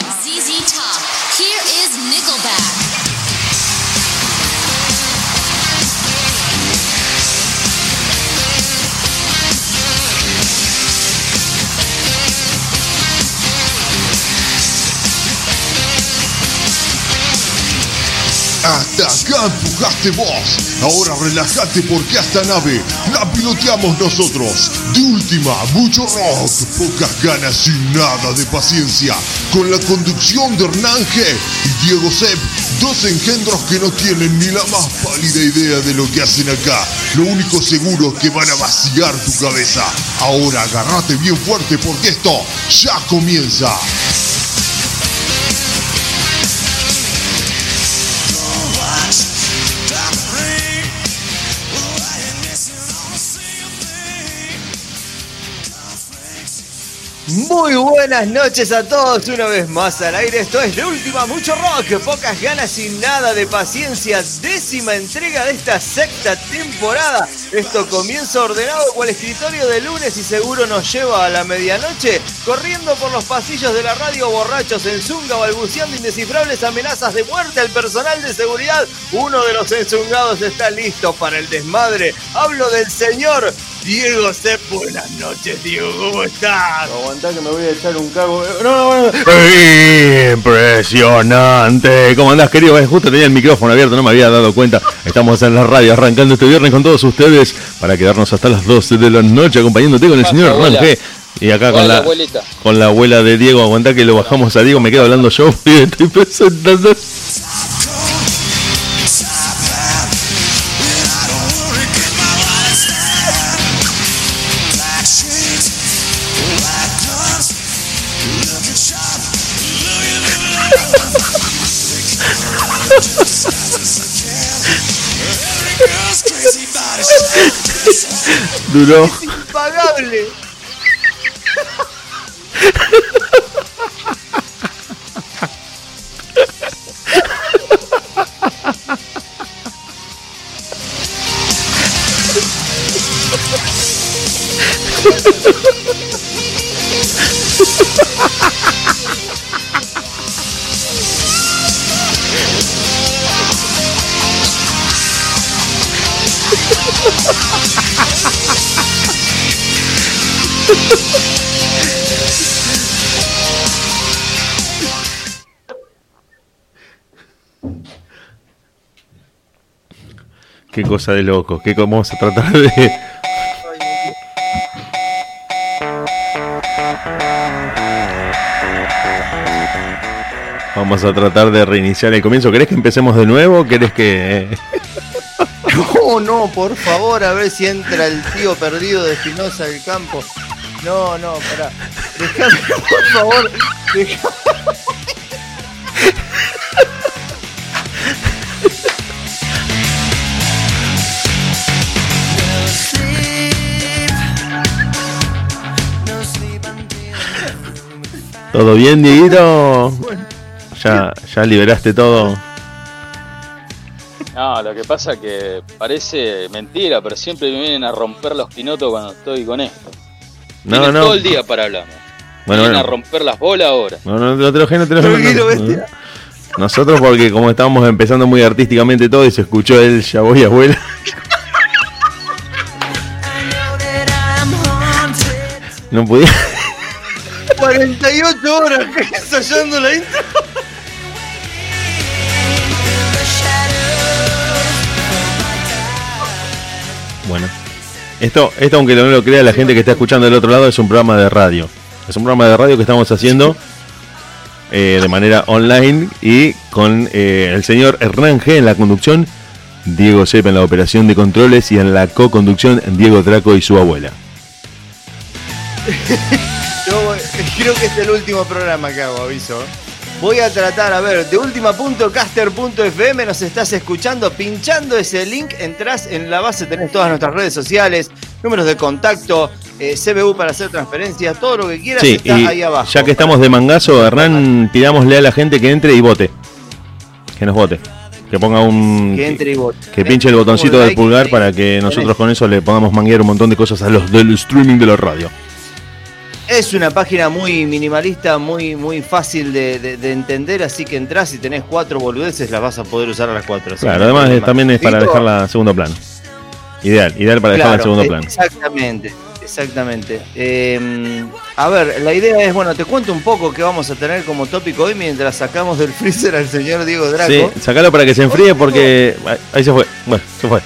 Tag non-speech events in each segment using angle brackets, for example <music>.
ZZ Top. Here is Nickelback. Empujaste vos. Ahora relájate porque esta nave la piloteamos nosotros. De última, mucho rock, pocas ganas y nada de paciencia. Con la conducción de Hernán G y Diego Sepp, dos engendros que no tienen ni la más pálida idea de lo que hacen acá. Lo único seguro es que van a vaciar tu cabeza. Ahora agárrate bien fuerte porque esto ya comienza. Muy buenas noches a todos, una vez más al aire. Esto es de última, mucho rock, pocas ganas y nada de paciencia. Décima entrega de esta sexta temporada. Esto comienza ordenado cual escritorio de lunes y seguro nos lleva a la medianoche, corriendo por los pasillos de la radio borrachos en Zunga, balbuceando indescifrables amenazas de muerte al personal de seguridad. Uno de los enzungados está listo para el desmadre. Hablo del señor Diego Sepp. Buenas noches, Diego, ¿cómo estás? Aguantá que me voy a echar un cago. No, no, no. Impresionante. ¿Cómo andás, querido? Eh, Justo tenía el micrófono abierto, no me había dado cuenta. Estamos en la radio arrancando este viernes con todos ustedes para quedarnos hasta las 12 de la noche acompañándote con el señor abuela. Rangé. Y acá con la, abuelita. con la abuela de Diego, aguantá que lo bajamos a Diego, me quedo hablando yo <laughs> y estoy presentando. Duró. Impagable. Qué cosa de loco. ¿Qué vamos a tratar de. Vamos a tratar de reiniciar el comienzo. ¿Querés que empecemos de nuevo? ¿Querés que.? <laughs> No, no, por favor, a ver si entra el tío perdido de Espinosa del campo. No, no, pará. Déjame, por favor. Déjame. ¿Todo bien, Dieguito? Ya, ya liberaste todo. No, lo que pasa que parece mentira, pero siempre me vienen a romper los pinotos cuando estoy con esto. No, Tienen no. todo el día para hablarme. Bueno, vienen bueno. a romper las bolas ahora. No, no, no te enojes, no te Tranquilo, no. Nosotros porque como estábamos empezando muy artísticamente todo y se escuchó el ya voy abuela. <laughs> No podía. 48 horas ensayando la intro. Bueno. Esto, esto aunque no lo crea la gente que está escuchando del otro lado, es un programa de radio. Es un programa de radio que estamos haciendo eh, de manera online y con eh, el señor Hernán G en la conducción, Diego Sepa en la operación de controles y en la co-conducción Diego Traco y su abuela. <laughs> Creo que es el último programa que hago, aviso. Voy a tratar, a ver, de última.caster.fm nos estás escuchando, pinchando ese link, entras en la base, tenés todas nuestras redes sociales, números de contacto, eh, CBU para hacer transferencias, todo lo que quieras Sí, está y ahí abajo. ya que estamos de mangazo, Hernán, pidámosle a la gente que entre y vote. Que nos vote. Que ponga un. Que entre y vote. Que pinche el botoncito del pulgar para que nosotros con eso le podamos manguear un montón de cosas a los del streaming de la radio. Es una página muy minimalista, muy, muy fácil de, de- de entender, así que entras y tenés cuatro boludeces, las vas a poder usar a las cuatro. Claro, además también es para dejarla en segundo plano. Ideal, ideal para dejarla en segundo eh, plano. Exactamente, exactamente. Eh, a ver, la idea es, bueno, te cuento un poco qué vamos a tener como tópico hoy mientras sacamos del freezer al señor Diego Draco. Sí, sacalo para que se enfríe porque. Ahí se fue. Bueno, se fue.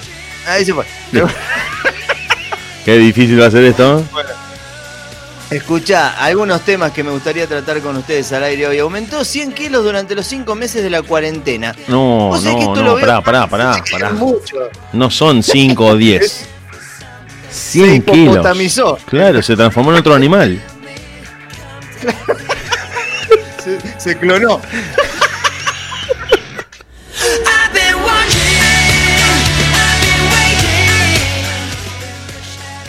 Ahí se fue. <laughs> Qué difícil va a ser esto. Escucha, algunos temas que me gustaría tratar con ustedes al aire hoy. Aumentó 100 kilos durante los 5 meses de la cuarentena. No, no, no, lo pará, pará, pará, Es pará. mucho. No son 5 o 10. 100 <laughs> Se kilos. Claro, se transformó en otro animal. Se, se clonó.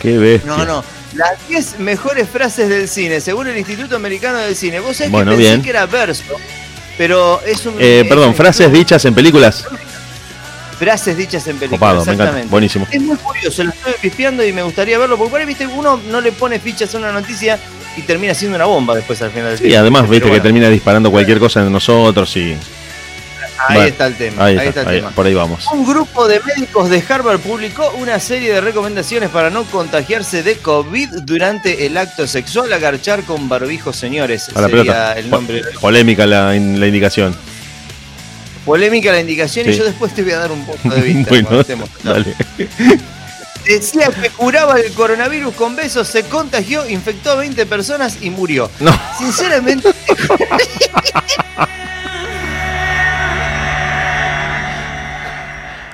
Qué bestia. No, no. Las 10 mejores frases del cine, según el Instituto Americano del Cine. Vos sabés Bueno, que pensé bien. que era verso, pero es un. Eh, es perdón, un- frases dichas en películas. Frases dichas en películas. Copado, me encanta. exactamente. Buenísimo. Es muy curioso, lo estoy pispeando y me gustaría verlo, porque por ahí, viste, uno no le pone fichas a una noticia y termina siendo una bomba después al final del Y día. además, viste que termina disparando cualquier cosa en nosotros y. Ahí Bueno, está el tema. Ahí Ahí, está, está el ahí- tema. por ahí vamos. Un grupo de médicos de Harvard publicó una serie de recomendaciones para no contagiarse de COVID durante el acto sexual. Agarchar con barbijos, señores. A la sería pelota. el Po- nombre. Polémica la, in- la indicación. Polémica la indicación y yo después te voy a dar un punto de vista. <laughs> bueno, estemos. dale. <laughs> Decía que curaba el coronavirus con besos, se contagió, infectó a 20 personas y murió. No. Sinceramente, <laughs>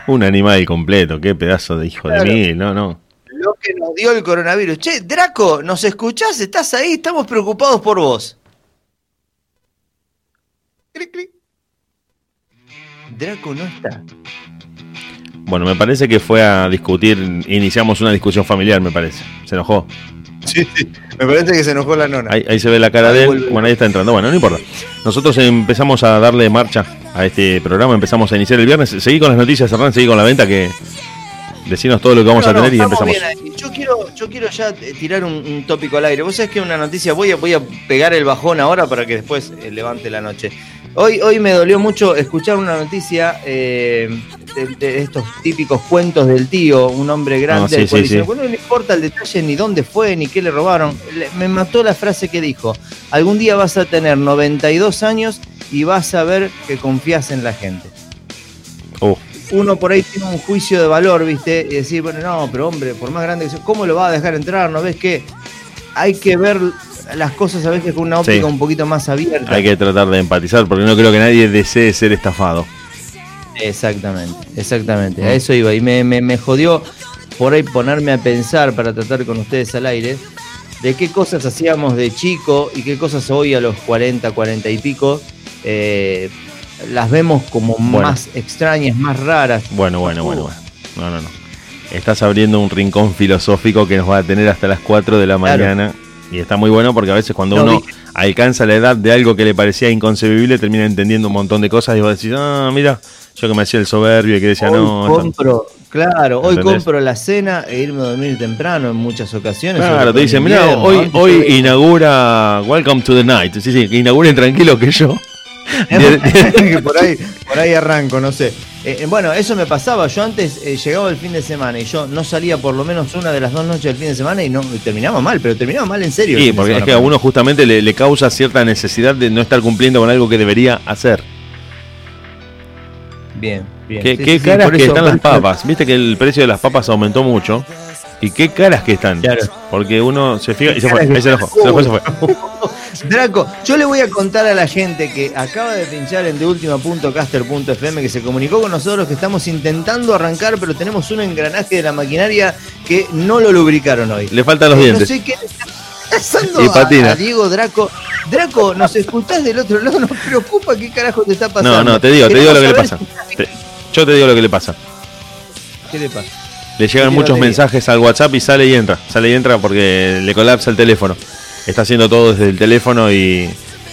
Un animal completo, qué pedazo de hijo Claro. de mil, no, no. lo que nos dio el coronavirus. Che, Draco, ¿nos escuchás? ¿Estás ahí? Estamos preocupados por vos. Clic, clic. Draco no está. Bueno, me parece que fue a discutir, iniciamos una discusión familiar, me parece. Se enojó. Sí, sí. Me parece que se enojó la nona. Ahí, ahí se ve la cara Ahí de él. vuelve. Bueno, ahí está entrando. Bueno, no importa. Nosotros empezamos a darle marcha a este programa, empezamos a iniciar el viernes. Seguí con las noticias, Hernán, seguí con la venta, que decinos todo lo que vamos No, a no, tener y empezamos. bien. Yo quiero, yo quiero ya eh, tirar un, un tópico al aire. Vos sabés que una noticia, voy a, voy a pegar el bajón ahora para que después eh, levante la noche. Hoy, hoy me dolió mucho escuchar una noticia eh, de, de estos típicos cuentos del tío, un hombre grande, Ah, sí, al cual sí, dice, sí. "Bueno, no le importa el detalle ni dónde fue, ni qué le robaron. Le- me mató la frase que dijo, algún día vas a tener 92 años y vas a ver que confías en la gente Uh, uno por ahí tiene un juicio de valor, ¿viste? Y decir, bueno, no, pero hombre, por más grande que sea, ¿cómo lo va a dejar entrar? ¿No ves que hay que ver las cosas a veces con una óptica Sí. un poquito más abierta? hay que tratar de empatizar porque no creo que nadie desee ser estafado. Exactamente, exactamente. A Mm. eso iba. Y me, me, me jodió por ahí ponerme a pensar para tratar con ustedes al aire de qué cosas hacíamos de chico y qué cosas hoy a los 40, 40 y pico eh, las vemos como Bueno. más extrañas, más raras. Bueno, bueno, Uh. bueno, bueno. No, no, no. Estás abriendo un rincón filosófico que nos va a tener hasta las 4 de la Claro. mañana. Y está muy bueno porque a veces cuando No, uno vi- alcanza la edad de algo que le parecía inconcebible, termina entendiendo un montón de cosas y vos decís, ah, mira, yo que me hacía el soberbio y que decía, hoy no. compro, claro, hoy ¿Entendés? compro la cena e irme a dormir temprano en muchas ocasiones. Claro, te en dicen, mira, hoy, hoy inaugura Welcome to the Night. Sí, sí, que inauguren tranquilo que yo. <laughs> <laughs> por ahí, por ahí arranco, no sé. Eh, eh, bueno, eso me pasaba. Yo antes eh, llegaba el fin de semana y yo no salía por lo menos una de las dos noches del fin de semana y no y terminaba mal, pero terminaba mal en serio. Sí, porque es que a uno justamente le, le causa cierta necesidad de no estar cumpliendo con algo que debería hacer. Bien, bien. ¿Qué, Sí, qué sí, sí, caras que eso- están las papas? Viste que el precio de las papas aumentó mucho. ¿Y qué caras que están? Claro. Porque uno se fija y ¿Qué se fue. Ahí se enojó, se fue, se fue. <laughs> Draco, yo le voy a contar a la gente que acaba de pinchar en deultima.caster.fm que se comunicó con nosotros que estamos intentando arrancar, pero tenemos un engranaje de la maquinaria que no lo lubricaron hoy. Le faltan los Eh, dientes. No sé qué le está pasando Y patina. A, Diego Draco. Draco, ¿nos escuchás del otro lado? <laughs> Nos preocupa qué carajo te está pasando. No, no, te digo, te digo lo que le pasa. yo te digo lo que le pasa. ¿Qué le pasa? Le llegan muchos mensajes al WhatsApp y sale y entra. Sale y entra porque le colapsa el teléfono. Está haciendo todo desde el teléfono y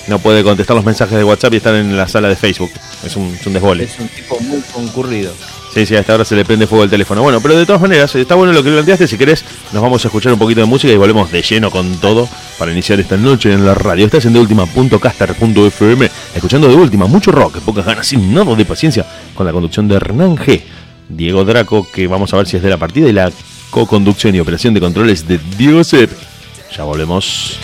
no puede contestar los mensajes de WhatsApp y están en la sala de Facebook. Es un, es un desbole. Es un tipo muy concurrido. Sí, Sí, sí, a esta hora se le prende fuego el teléfono. Bueno, pero de todas maneras, está bueno lo que planteaste. Si querés, nos vamos a escuchar un poquito de música y volvemos de lleno con todo para iniciar esta noche en la radio. Estás en deultima.caster.fm, escuchando de última, mucho rock, pocas ganas, sin nada de paciencia, con la conducción de Hernán G. Diego Draco, que vamos a ver si es de la partida, y la co-conducción y operación de controles de Diego Sepp. Ya volvemos.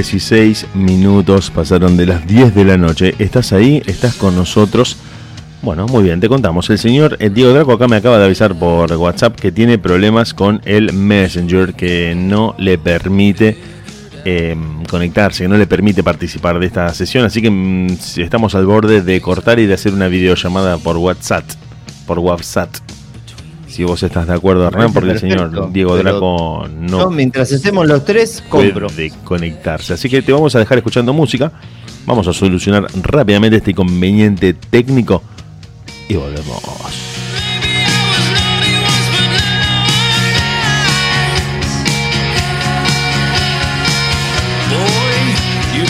16 minutos pasaron de las 10 de la noche. ¿Estás ahí? ¿Estás con nosotros? Bueno, muy bien, te contamos. El señor eh, Diego Draco acá me acaba de avisar por WhatsApp que tiene problemas con el Messenger, que no le permite eh, conectarse, que no le permite participar de esta sesión. Así que mm, estamos al borde de cortar y de hacer una videollamada por WhatsApp. Por WhatsApp. Si vos estás de acuerdo, Hernán, porque el señor Diego Draco Yo, no mientras estemos los tres, compro. puede conectarse. Así que te vamos a dejar escuchando música. Vamos a solucionar rápidamente este inconveniente técnico y volvemos. Boy, you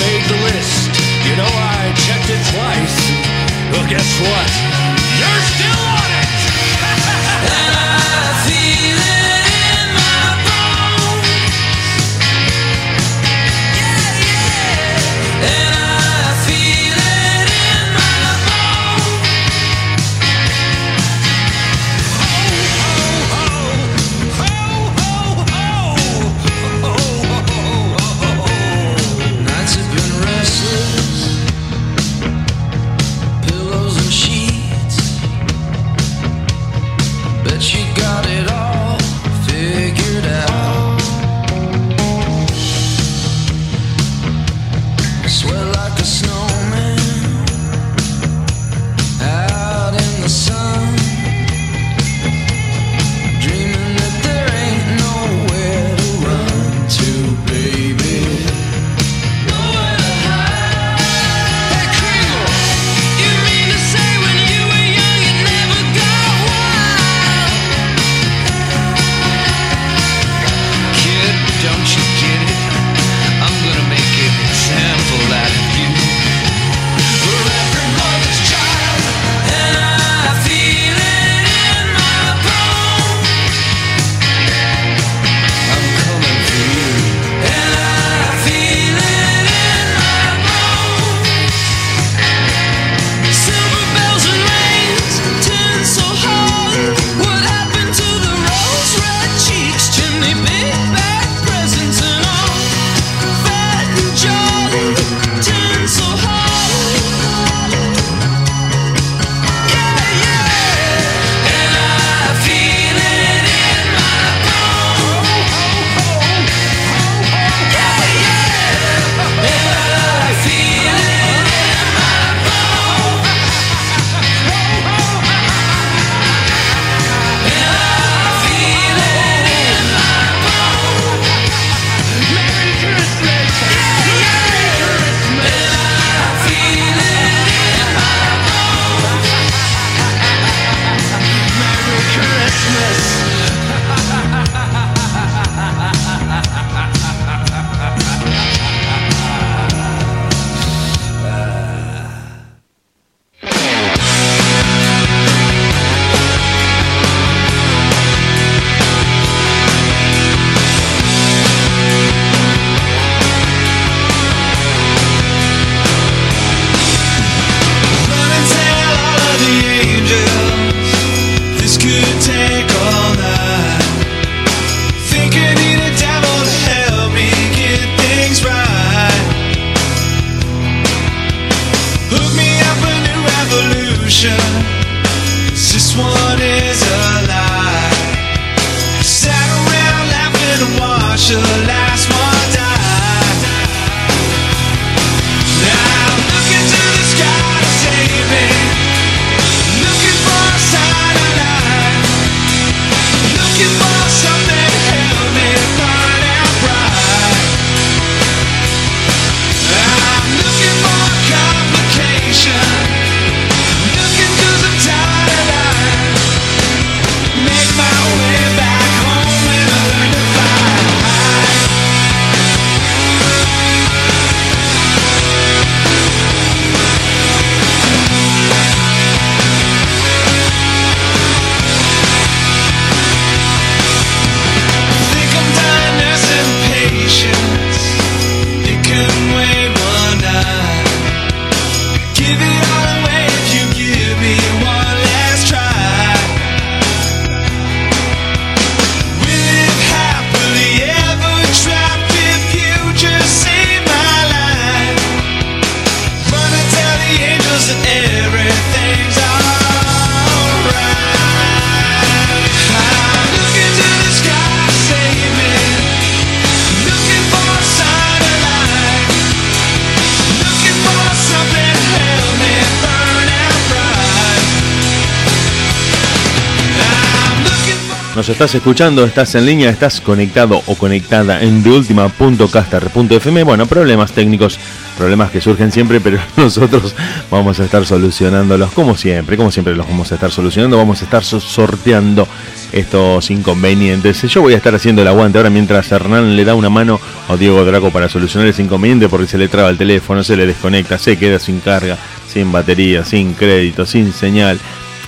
estás escuchando, estás en línea, estás conectado o conectada en deultima.caster.fm. Bueno, problemas técnicos, problemas que surgen siempre, pero <laughs> nosotros vamos a estar solucionándolos como siempre, como siempre los vamos a estar solucionando, vamos a estar so- sorteando estos inconvenientes. Yo voy a estar haciendo el aguante ahora mientras Hernán le da una mano a Diego Draco para solucionar ese inconveniente porque se le traba el teléfono, se le desconecta, se queda sin carga, sin batería, sin crédito, sin señal.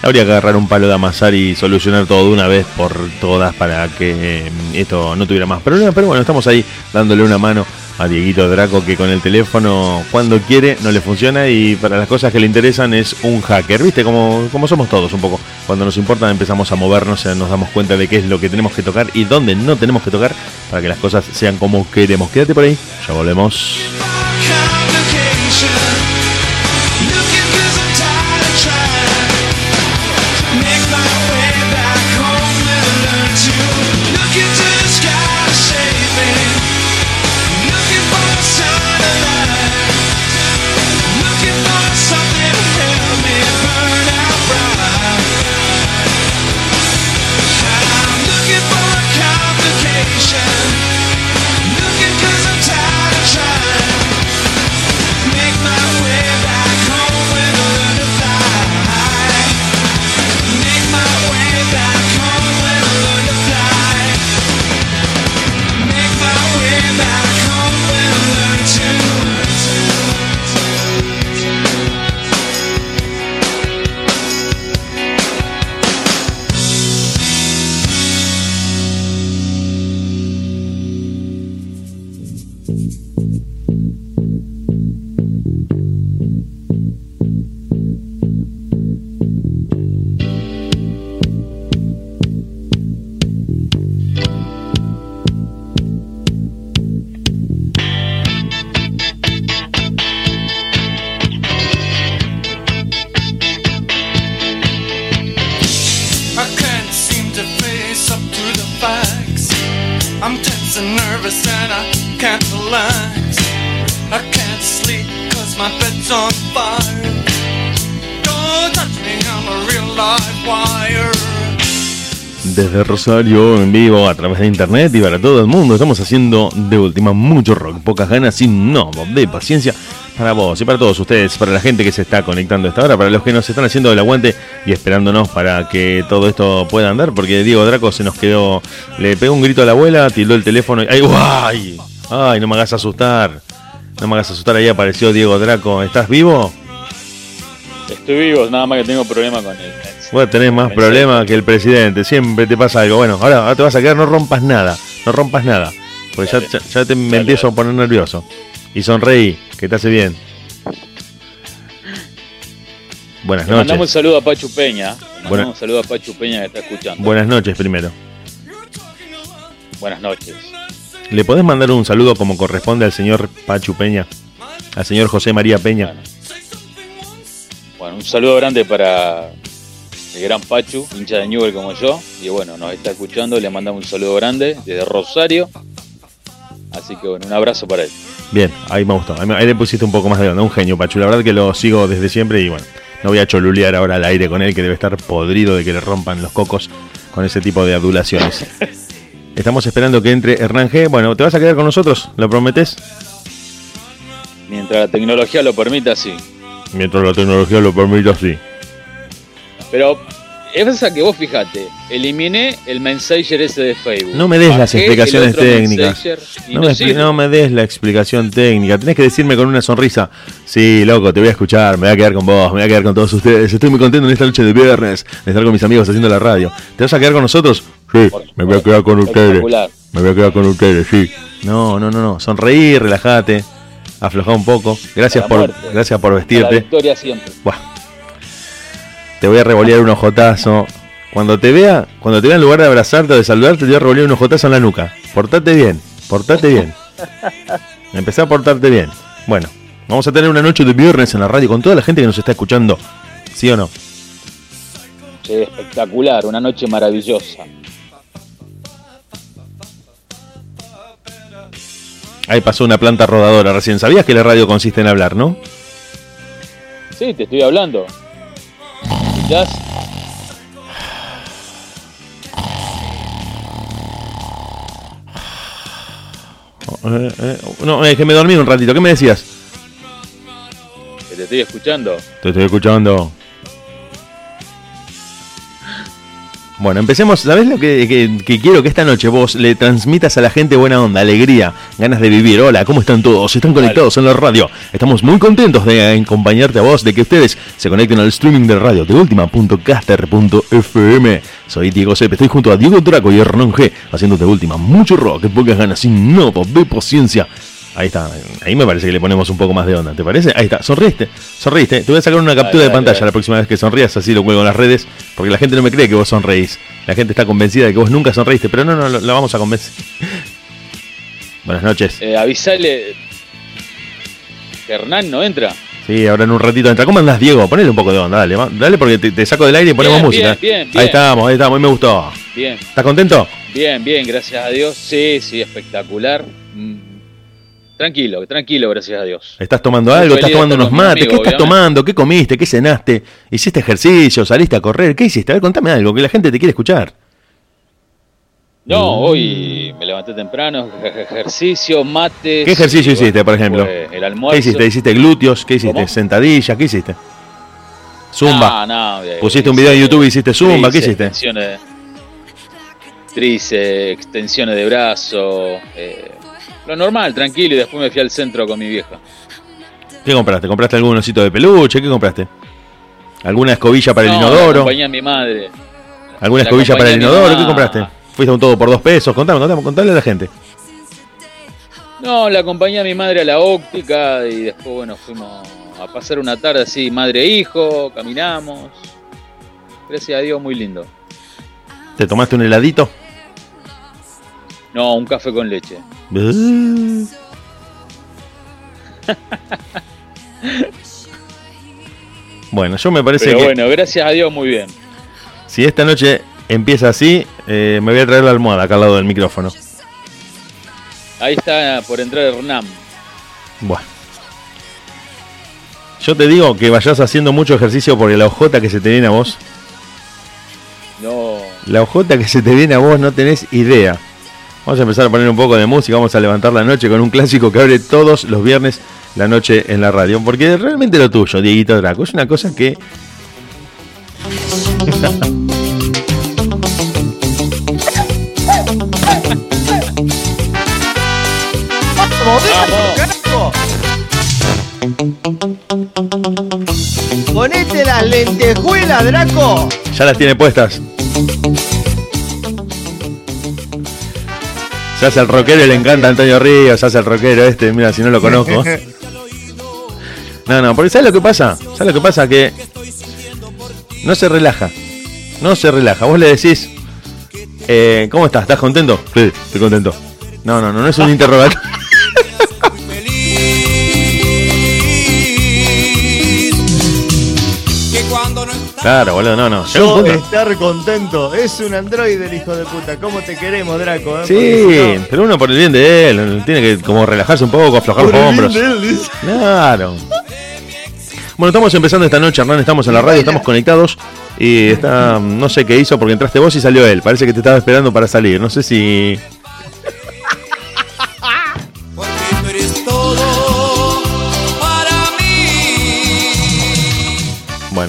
Habría que agarrar un palo de amasar y solucionar todo de una vez por todas para que eh, esto no tuviera más problemas. Pero bueno, estamos ahí dándole una mano a Dieguito Draco que con el teléfono cuando quiere no le funciona y para las cosas que le interesan es un hacker. ¿Viste? Como, como somos todos un poco. Cuando nos importa empezamos a movernos, eh, nos damos cuenta de qué es lo que tenemos que tocar y dónde no tenemos que tocar para que las cosas sean como queremos. Quédate por ahí, ya volvemos. En vivo, a través de internet y para todo el mundo, estamos haciendo de última mucho rock, pocas ganas, sin no de paciencia para vos y para todos ustedes, para la gente que se está conectando a esta hora, para los que nos están haciendo el aguante y esperándonos para que todo esto pueda andar, porque Diego Draco se nos quedó, le pegó un grito a la abuela, tildó el teléfono y ¡ay, guay! ¡Ay, no me hagas asustar! No me hagas asustar, ahí apareció Diego Draco, ¿estás vivo? Estoy vivo, nada más que tengo problema con el. Vos tenés más problemas que el presidente, siempre te pasa algo. Bueno, ahora, ahora te vas a quedar, no rompas nada, no rompas nada. Porque ya, ya, ya te me empiezo a poner nervioso. Y sonreí, que te hace bien. Buenas Le mandamos un noches. saludo a Pachu Peña. Mandamos Buena- un saludo a Pachu Peña que está escuchando. Buenas noches primero. Buenas noches. ¿Le podés mandar un saludo como corresponde al señor Pachu Peña? Al señor José María Peña. Bueno. Bueno, un saludo grande para el gran Pachu, hincha de Newell como yo. Y bueno, nos está escuchando, le mandamos un saludo grande desde Rosario. Así que bueno, un abrazo para él. Bien, ahí me gustó. Ahí, le pusiste un poco más de onda. Un genio, Pachu. La verdad que lo sigo desde siempre y bueno, no voy a cholulear ahora al aire con él, que debe estar podrido de que le rompan los cocos con ese tipo de adulaciones. <laughs> Estamos esperando que entre Hernán G. Bueno, ¿te vas a quedar con nosotros? ¿Lo prometes? Mientras la tecnología lo permita, sí. Mientras la tecnología lo permita, sí. Pero es esa que vos fijate, eliminé el Messenger ese de Facebook. No me des las explicaciones técnicas. No me, expli- sirve. no me des la explicación técnica. Tenés que decirme con una sonrisa. Sí, loco, te voy a escuchar. Me voy a quedar con vos. Me voy a quedar con todos ustedes. Estoy muy contento en esta noche de viernes de estar con mis amigos haciendo la radio. ¿Te vas a quedar con nosotros? Sí, me voy a quedar con ustedes. Me voy a quedar con ustedes, sí. No, no, no, no. Sonreí, relájate. Aflojá un poco. Gracias A por, gracias por A la vestirte. victoria siempre. Buah. Te voy a revolear un ojotazo. Cuando te vea, cuando te vea en lugar de abrazarte o de saludarte, te voy a revolear un ojotazo en la nuca. Portate bien, portate bien. Empezá a portarte bien. Bueno, vamos a tener una noche de viernes en la radio con toda la gente que nos está escuchando. ¿Sí o no? Sí, espectacular, una noche maravillosa. Ahí pasó una planta rodadora recién. ¿Sabías que la radio consiste en hablar, no? Sí, te estoy hablando. Eh, eh, no, es que me dormí un ratito. ¿Qué me decías? Que te estoy escuchando. Te estoy escuchando. Bueno, empecemos. ¿Sabes lo que, que- que quiero que esta noche vos le transmitas a la gente buena onda, alegría, ganas de vivir? Hola, ¿cómo están todos? ¿Están conectados en la radio? Estamos muy contentos de acompañarte a vos, de que ustedes se conecten al streaming de radio de última.caster.fm. Soy Diego Sepe, estoy junto a Diego Draco y Hernán G, haciendo de última mucho rock, pocas ganas, sin no, de paciencia. Ahí está, ahí me parece que le ponemos un poco más de onda, ¿te parece? Ahí está, sonreíste, sonreíste. Te voy a sacar una captura Dale, de dale, pantalla dale. la próxima vez que sonrías, así lo cuelgo en las redes, porque la gente no me cree que vos sonreís. La gente está convencida de que vos nunca sonreíste, pero no, no, la vamos a convencer. <laughs> Buenas noches. Eh, avisale que Hernán no entra. Sí, ahora en un ratito entra. ¿Cómo andás, Diego? Ponele un poco de onda, dale, dale porque te, te saco del aire y ponemos Bien, música. bien, bien, Ahí estamos, ahí estamos, ahí me gustó. Bien, ¿Estás contento? bien, bien, gracias a Dios. Sí, sí, espectacular. Mm, Tranquilo, tranquilo, gracias a Dios. ¿Estás tomando algo? ¿Estás tomando unos mates? ¿Qué estás obviamente. tomando? ¿Qué comiste? ¿Qué cenaste? ¿Hiciste ejercicio? ¿Saliste a correr? ¿Qué hiciste? A ver, contame algo, que la gente te quiere escuchar. No, hoy me levanté temprano, ej- ejercicio, mates. ¿Qué ejercicio hiciste, por ejemplo? El almuerzo. ¿Qué hiciste? ¿Hiciste glúteos? ¿Qué hiciste? ¿Cómo? ¿Sentadillas? ¿Qué hiciste? Zumba. No, no, eh, Pusiste un video en YouTube hiciste zumba, ¿qué hiciste? Extensiones, tríceps, extensiones de brazo. eh, lo normal, tranquilo, y después me fui al centro con mi vieja. ¿Qué compraste? ¿Compraste algún osito de peluche? ¿Qué compraste? ¿Alguna escobilla para el No, la inodoro? acompañé a mi madre. ¿Alguna la escobilla para el inodoro? ¿Qué compraste? ¿Fuiste a un todo por dos pesos? Contame, contame, contale a la gente. No, la acompañé a mi madre a la óptica y después, bueno, fuimos a pasar una tarde así, madre e hijo, caminamos. Gracias a Dios, muy lindo. ¿Te tomaste un heladito? No, un café con leche. <laughs> Bueno, yo me parece Pero que bueno, gracias a Dios, muy bien. si esta noche empieza así, eh, me voy a traer la almohada acá al lado del micrófono. Ahí está por entrar Hernán. Bueno. Yo te digo que vayas haciendo mucho ejercicio porque la ojota que se te viene a vos, No, la ojota que se te viene a vos no tenés idea. Vamos a empezar a poner un poco de música, vamos a levantar la noche con un clásico que abre todos los viernes la noche en la radio. Porque realmente lo tuyo, Dieguito Draco, es una cosa que. Ponete las lentejuelas, Draco. ya las tiene puestas. Se hace el rockero y le encanta Antonio Ríos, se hace el rockero este, mira, si no lo conozco. No, no, porque ¿sabes lo que pasa? ¿Sabes lo que pasa? Que no se relaja. No se relaja. Vos le decís, eh, ¿cómo estás? ¿Estás contento? Sí, estoy contento. No, no, no, no es un <laughs> interrogatorio. Claro, boludo, no, no. Yo estar contento. Es un androide el hijo de puta. ¿Cómo te queremos, Draco? eh? Sí, no- pero uno por el bien de él, tiene que como relajarse un poco, aflojar Por los hombros. él. Claro. Bueno, estamos empezando esta noche, Hernán, estamos en la radio, estamos conectados y está, no sé qué hizo porque entraste vos y salió él. Parece que te estaba esperando para salir. No sé si...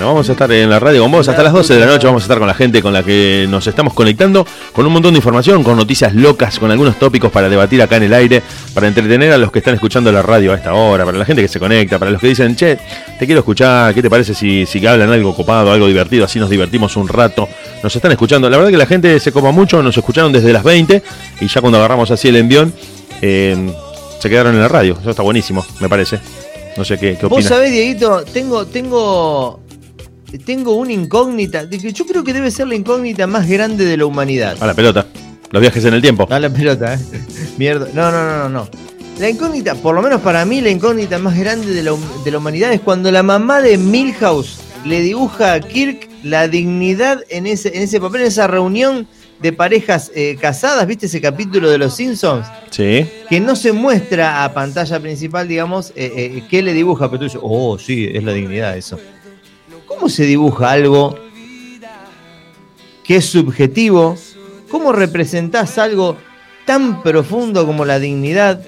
Bueno, vamos a estar en la radio con vos hasta las 12 de la noche. Vamos a estar con la gente con la que nos estamos conectando, con un montón de información, con noticias locas, con algunos tópicos para debatir acá en el aire, para entretener a los que están escuchando la radio a esta hora, para la gente que se conecta, para los que dicen, che, te quiero escuchar, ¿qué te parece si, si hablan algo copado, algo divertido? Así nos divertimos un rato. Nos están escuchando. La verdad que la gente se copa mucho, nos escucharon desde las 20 y ya cuando agarramos así el envión, eh, se quedaron en la radio. Eso está buenísimo, me parece. No sé qué, qué Vos opinas. sabés, Dieguito, tengo, tengo, tengo una incógnita. que Yo creo que debe ser la incógnita más grande de la humanidad. A la pelota. Los viajes en el tiempo. A la pelota, ¿eh? <laughs> Mierda. No, no, no, no, no. La incógnita, por lo menos para mí, la incógnita más grande de la, hum- de la humanidad es cuando la mamá de Milhouse le dibuja a Kirk la dignidad en ese, en ese papel, en esa reunión de parejas eh, casadas, ¿viste ese capítulo de Los Simpsons? Sí. Que no se muestra a pantalla principal, digamos, eh, eh, qué le dibuja, pero tú dices, oh, sí, es la dignidad eso. ¿Cómo se dibuja algo que es subjetivo? ¿Cómo representás algo tan profundo como la dignidad?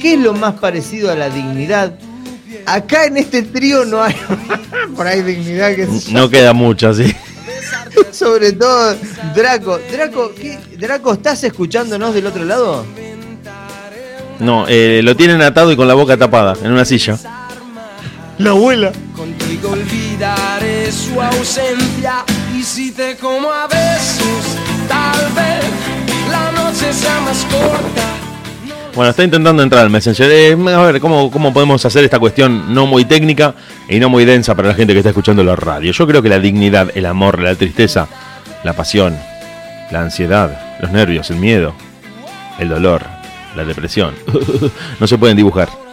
¿Qué es lo más parecido a la dignidad? Acá en este trío no hay <laughs> por ahí dignidad que No queda mucho, sí. <laughs> sobre todo Draco. Draco, ¿qué? Draco, ¿estás escuchándonos del otro lado? No, eh, lo tienen atado y con la boca tapada, en una silla. La abuela. Contigo olvidaré su ausencia. Y si te como a besos, tal vez la noche sea más corta. Bueno, está intentando entrar al Messenger. Eh, a ver, ¿cómo, ¿cómo podemos hacer esta cuestión no muy técnica y no muy densa para la gente que está escuchando la radio? Yo creo que la dignidad, el amor, la tristeza, la pasión, la ansiedad, los nervios, el miedo, el dolor, la depresión, <laughs> no se pueden dibujar.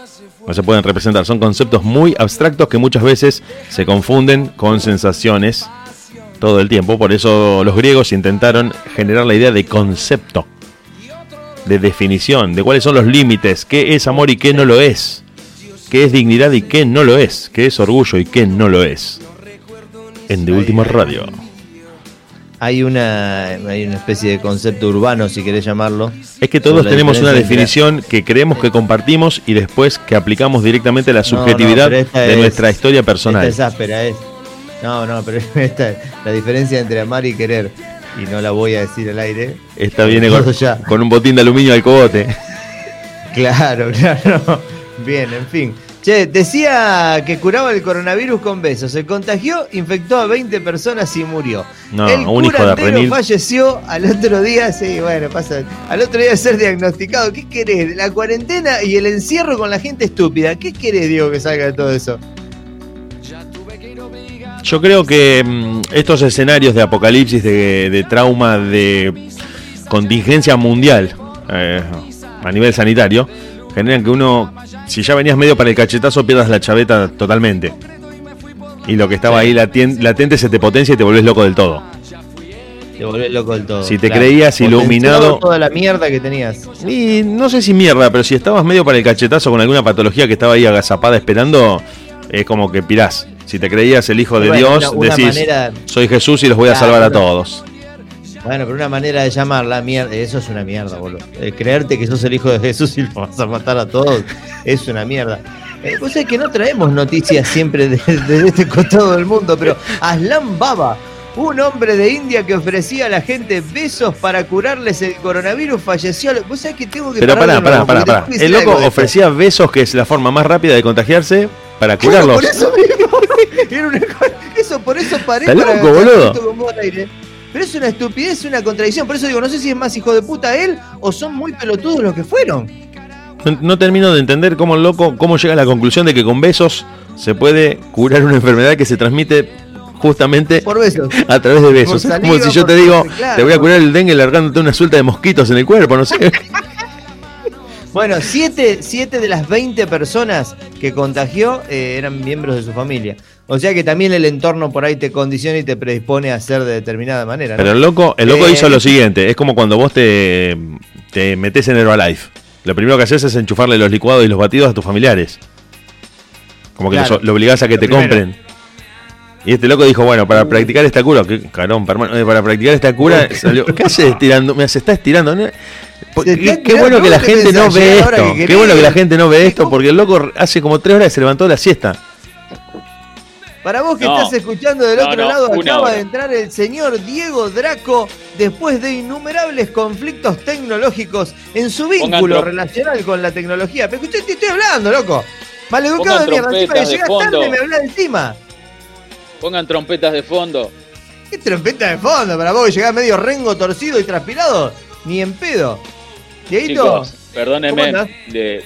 No se pueden representar. Son conceptos muy abstractos que muchas veces se confunden con sensaciones todo el tiempo. Por eso los griegos intentaron generar la idea de concepto, de definición, de cuáles son los límites, qué es amor y qué no lo es, qué es dignidad y qué no lo es, qué es orgullo y qué no lo es. En De Última Radio. Hay una, hay una especie de concepto urbano, si querés llamarlo. Es que todos tenemos una definición que creemos que compartimos y después que aplicamos directamente la No, no, subjetividad de es- nuestra historia personal. Esta es áspera, es. No, no, pero <laughs> esta, la diferencia entre amar y querer. Y no la voy a decir al aire. Esta viene con, <laughs> con un botín de aluminio al cogote. <laughs> Claro, claro. Bien, en fin. Che, decía que curaba el coronavirus con besos. Se contagió, infectó a 20 personas y murió. No, el un hijo de falleció al otro día, sí, bueno, pasa. Al otro día de ser diagnosticado. ¿Qué querés? La cuarentena y el encierro con la gente estúpida. ¿Qué querés, Diego, que salga de todo eso? Yo creo que mm, estos escenarios de apocalipsis, de, de trauma, de contingencia mundial eh, a nivel sanitario, generan que uno, si ya venías medio para el cachetazo, pierdas la chaveta totalmente. Y lo que estaba ahí latente se te potencia y te volvés loco del todo. Te volvés loco del todo. Si te creías iluminado- toda la mierda que tenías. Y no sé si mierda, pero si estabas medio para el cachetazo con alguna patología que estaba ahí agazapada esperando, es como que pirás. Si te creías el hijo de Bueno, Dios, una- una decís, manera- soy Jesús y los voy a Claro, salvar a todos. Bueno, pero una manera de llamarla mierda, eso es una mierda, boludo. Eh, creerte que sos el hijo de Jesús y lo vas a matar a todos es una mierda. Eh, vos sabés que no traemos noticias siempre de, de este costado del mundo, pero Aslan Baba, un hombre de India que ofrecía a la gente besos para curarles el coronavirus, falleció. Vos sabés que tengo que Pero pará, pará, pará, pará. El loco esto. ofrecía besos, que es la forma más rápida de contagiarse, para Claro, curarlos. por eso mismo. <laughs> Era una co- eso, por eso paré Está loco, boludo. Pero es una estupidez, una contradicción. Por eso digo, no sé si es más hijo de puta él o son muy pelotudos los que fueron. No, no termino de entender cómo el loco, cómo llega a la conclusión de que con besos se puede curar una enfermedad que se transmite justamente Por besos. <laughs> a través de besos. Es como si yo te digo, claro, te voy a curar el dengue largándote una suelta de mosquitos en el cuerpo, no sé. <laughs> Bueno, siete, siete de las 20 personas que contagió eh, eran miembros de su familia. O sea que también el entorno por ahí te condiciona y te predispone a hacer de determinada manera. ¿no? Pero el loco, el loco Eh, hizo lo siguiente, es como cuando vos te, te metes en Herbalife. Lo primero que haces es enchufarle los licuados y los batidos a tus familiares. Como que Claro. los- lo obligás a que te primero. compren. Y este loco dijo, bueno, para practicar esta cura, que carón, eh, para practicar esta cura, salió, <laughs> ¿qué hace estirando? Me se está estirando. qué, bueno que la ¿vos qué gente no ve esto. que Qué bueno que la gente no ve esto, <laughs> porque el loco hace como tres horas se levantó de la siesta. Para vos que No. estás escuchando del No, otro no, lado, acaba hora. de entrar el señor Diego Draco después de innumerables conflictos tecnológicos en su vínculo relacional con la tecnología. Pero escuché, te estoy hablando, loco. Maleducado de mierda, encima que llegas tarde me hablas encima. Pongan trompetas de fondo. ¿Qué trompeta de fondo para vos que llegás medio rengo torcido y transpirado? Ni en pedo. Dieguito, Chicos, ¿cómo perdónenme. de-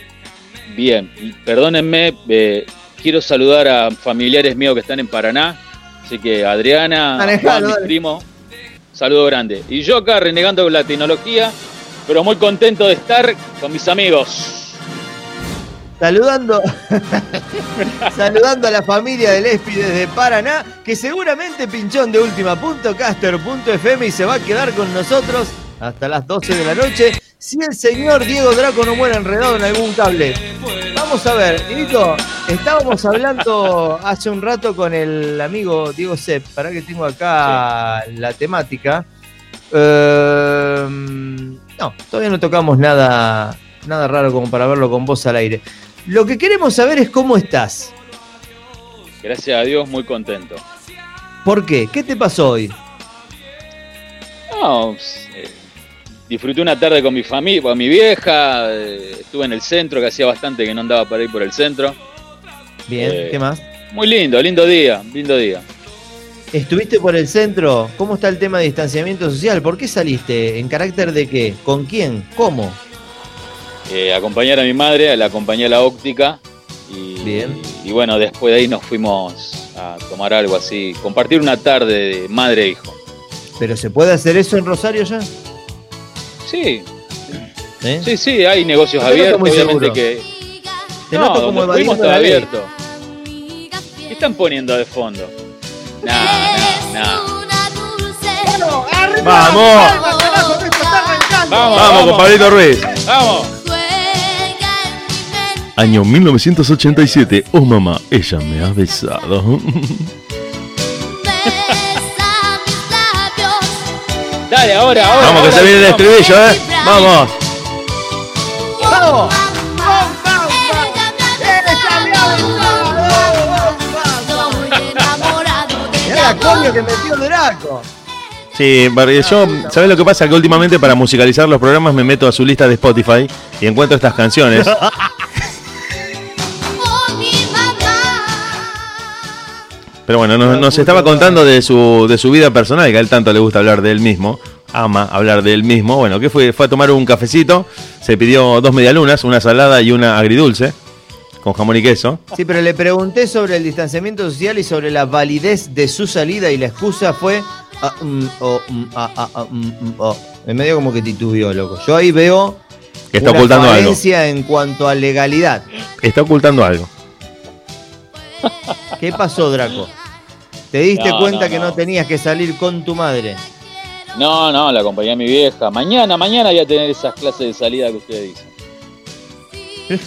bien, perdónenme. eh, quiero saludar a familiares míos que están en Paraná. Así que Adriana, Juan, mi primo, saludo grande. Y yo acá renegando con la tecnología, pero muy contento de estar con mis amigos. saludando, <laughs> saludando a la familia del ESPI desde Paraná, que seguramente pinchón de última.caster.fm y se va a quedar con nosotros hasta las 12 de la noche. Si el señor Diego Draco no muere enredado en algún cable. Vamos a ver, Dieguito, estábamos hablando hace un rato con el amigo Diego Sepp, para que tengo acá la temática. Eh, no, todavía no tocamos nada, nada raro como para verlo con voz al aire. Lo que queremos saber es cómo estás. Gracias a Dios, muy contento. ¿Por qué? ¿Qué te pasó hoy? No, eh, disfruté una tarde con mi familia, con mi vieja. eh, estuve en el centro, que hacía bastante que no andaba para ir por el centro. Bien, Eh, ¿qué más? Muy lindo, lindo día, lindo día. ¿Estuviste por el centro? ¿Cómo está el tema de distanciamiento social? ¿Por qué saliste? ¿En carácter de qué? ¿Con quién? ¿Cómo? Eh, acompañar a mi madre, la acompañé a la óptica. Y, Bien. y bueno, después de ahí nos fuimos a tomar algo así, compartir una tarde de madre e hijo. ¿Pero se puede hacer eso en Rosario ya? Sí, ¿Eh? sí, sí, hay negocios no abiertos, muy obviamente seguro. que. Te no, noto como donde fuimos está abierto. ¿Qué están poniendo de fondo? Nah, nah, nah. ¡Vamos! Vamos, Vamos, compadrito Ruiz. Vamos. Año 1987. Oh mamá, ella me ha besado. <laughs> Dale, ahora, ahora. Vamos que se viene el estribillo, eh. Vamos. ¡Vamos! La coño que metió Draco. Sí, yo, ¿sabes lo que pasa? Que últimamente para musicalizar los programas me meto a su lista de Spotify y encuentro estas canciones. <laughs> Pero bueno, nos, nos estaba contando de su, de su vida personal, que a él tanto le gusta hablar de él mismo. Ama hablar de él mismo. Bueno, ¿qué fue? Fue a tomar un cafecito, se pidió dos medialunas, una salada y una agridulce, con jamón y queso. Sí, pero le pregunté sobre el distanciamiento social y sobre la validez de su salida y la excusa fue... ah, mm, oh, mm, ah, ah, ah, mm, oh. En medio como que titubeó, loco. Yo ahí veo Que está una ocultando algo. en cuanto a legalidad. Está ocultando algo. ¿Qué pasó, Draco? ¿Te diste No, cuenta no, que no no. tenías que salir con tu madre? No, no, la acompañé a mi vieja. Mañana, mañana voy a tener esas clases de salida que ustedes dicen. <laughs>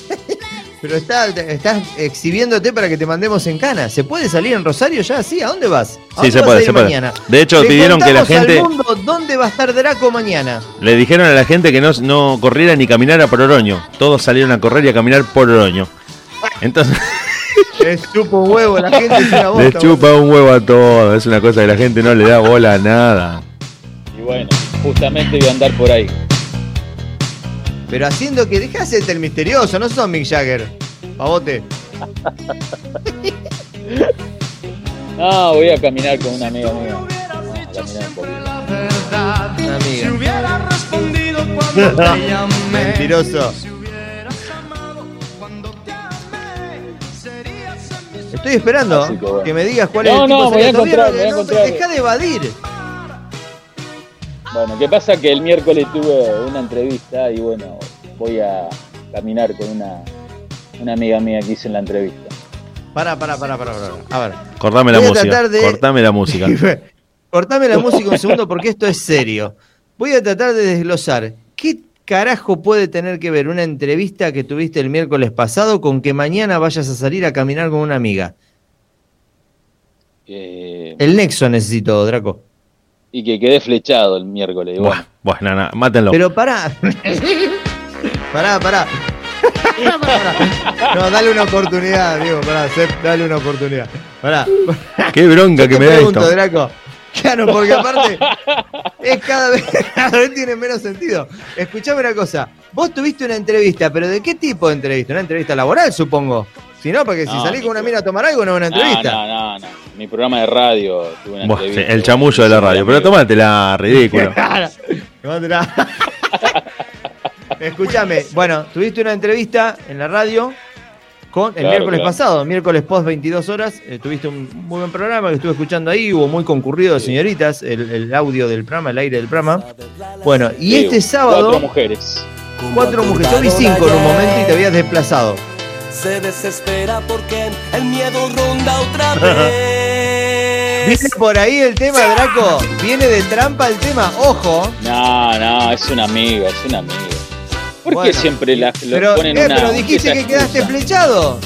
Pero está- estás exhibiéndote para que te mandemos en cana. ¿Se puede salir en Rosario ya? Sí, ¿a dónde vas? ¿A Sí, se vas puede, a ir se puede. mañana? De hecho, Le pidieron que la gente- Al mundo ¿Dónde va a estar Draco mañana? Le dijeron a la gente que no, no corriera ni caminara por Oroño. Todos salieron a correr y a caminar por Oroño. Entonces, <laughs> Les chupa un huevo, la gente es una bosta. les chupa un huevo a todo. Es una cosa que la gente no le da bola a nada. Y bueno, justamente voy a andar por ahí. Pero haciendo que deja de ser el misterioso, no son Mick Jagger. Pavote. <laughs> No, voy a caminar con una amiga mía. Una amiga. hubiera respondido cuando <laughs> te llamé. Mentiroso. Estoy esperando Así que bueno. que me digas cuál No, es el tipo no, voy a encontrar, no- voy a encontrar. Deja de evadir. Bueno, ¿qué pasa? Que el miércoles tuve una entrevista y bueno, voy a caminar con una, una amiga mía que hice en la entrevista. Pará, pará, pará, pará, pará. A ver. Cortame la Voy a música. tratar de- Cortame la <laughs> música. Cortame la música un segundo porque esto es serio. Voy a tratar de desglosar. ¿Qué carajo puede tener que ver una entrevista que tuviste el miércoles pasado con que mañana vayas a salir a caminar con una amiga? Eh, El nexo necesito, Draco. y que quedé flechado el miércoles. bueno. na, mátenlo. Pero <laughs> pará. pará, pará. Pará, pará. No, dale una oportunidad, Diego, pará, dale una oportunidad. Pará. Qué bronca que me da pregunto, esto. Draco. Claro, porque aparte es cada vez, cada vez tiene menos sentido. Escuchame una cosa. Vos tuviste una entrevista, pero ¿de qué tipo de entrevista? Una entrevista laboral, supongo. Si no, porque si No, salís con una mina a tomar algo, no es una entrevista. No, no, no, no. Mi programa de radio tuve una entrevista. el chamullo de la radio. Pero tómatela, ridículo. <laughs> Levantela. <laughs> Escúchame, bueno, tuviste una entrevista en la radio con el Claro, miércoles claro. pasado, miércoles post 22 horas. eh, tuviste un muy buen programa que estuve escuchando ahí, hubo muy concurrido de señoritas, el, el audio del programa, el aire del programa. Bueno, y Sí, este sábado, Cuatro mujeres. cuatro mujeres, yo vi cinco en un momento y te habías desplazado. Se desespera porque el miedo ronda otra <laughs> vez. Viene por ahí el tema, Draco, viene de trampa el tema, ojo. No, no, es una amiga, es una amiga. ¿Por Bueno, qué siempre la, lo Pero, ponen eh, una pero dijiste que quedaste excusa? flechado.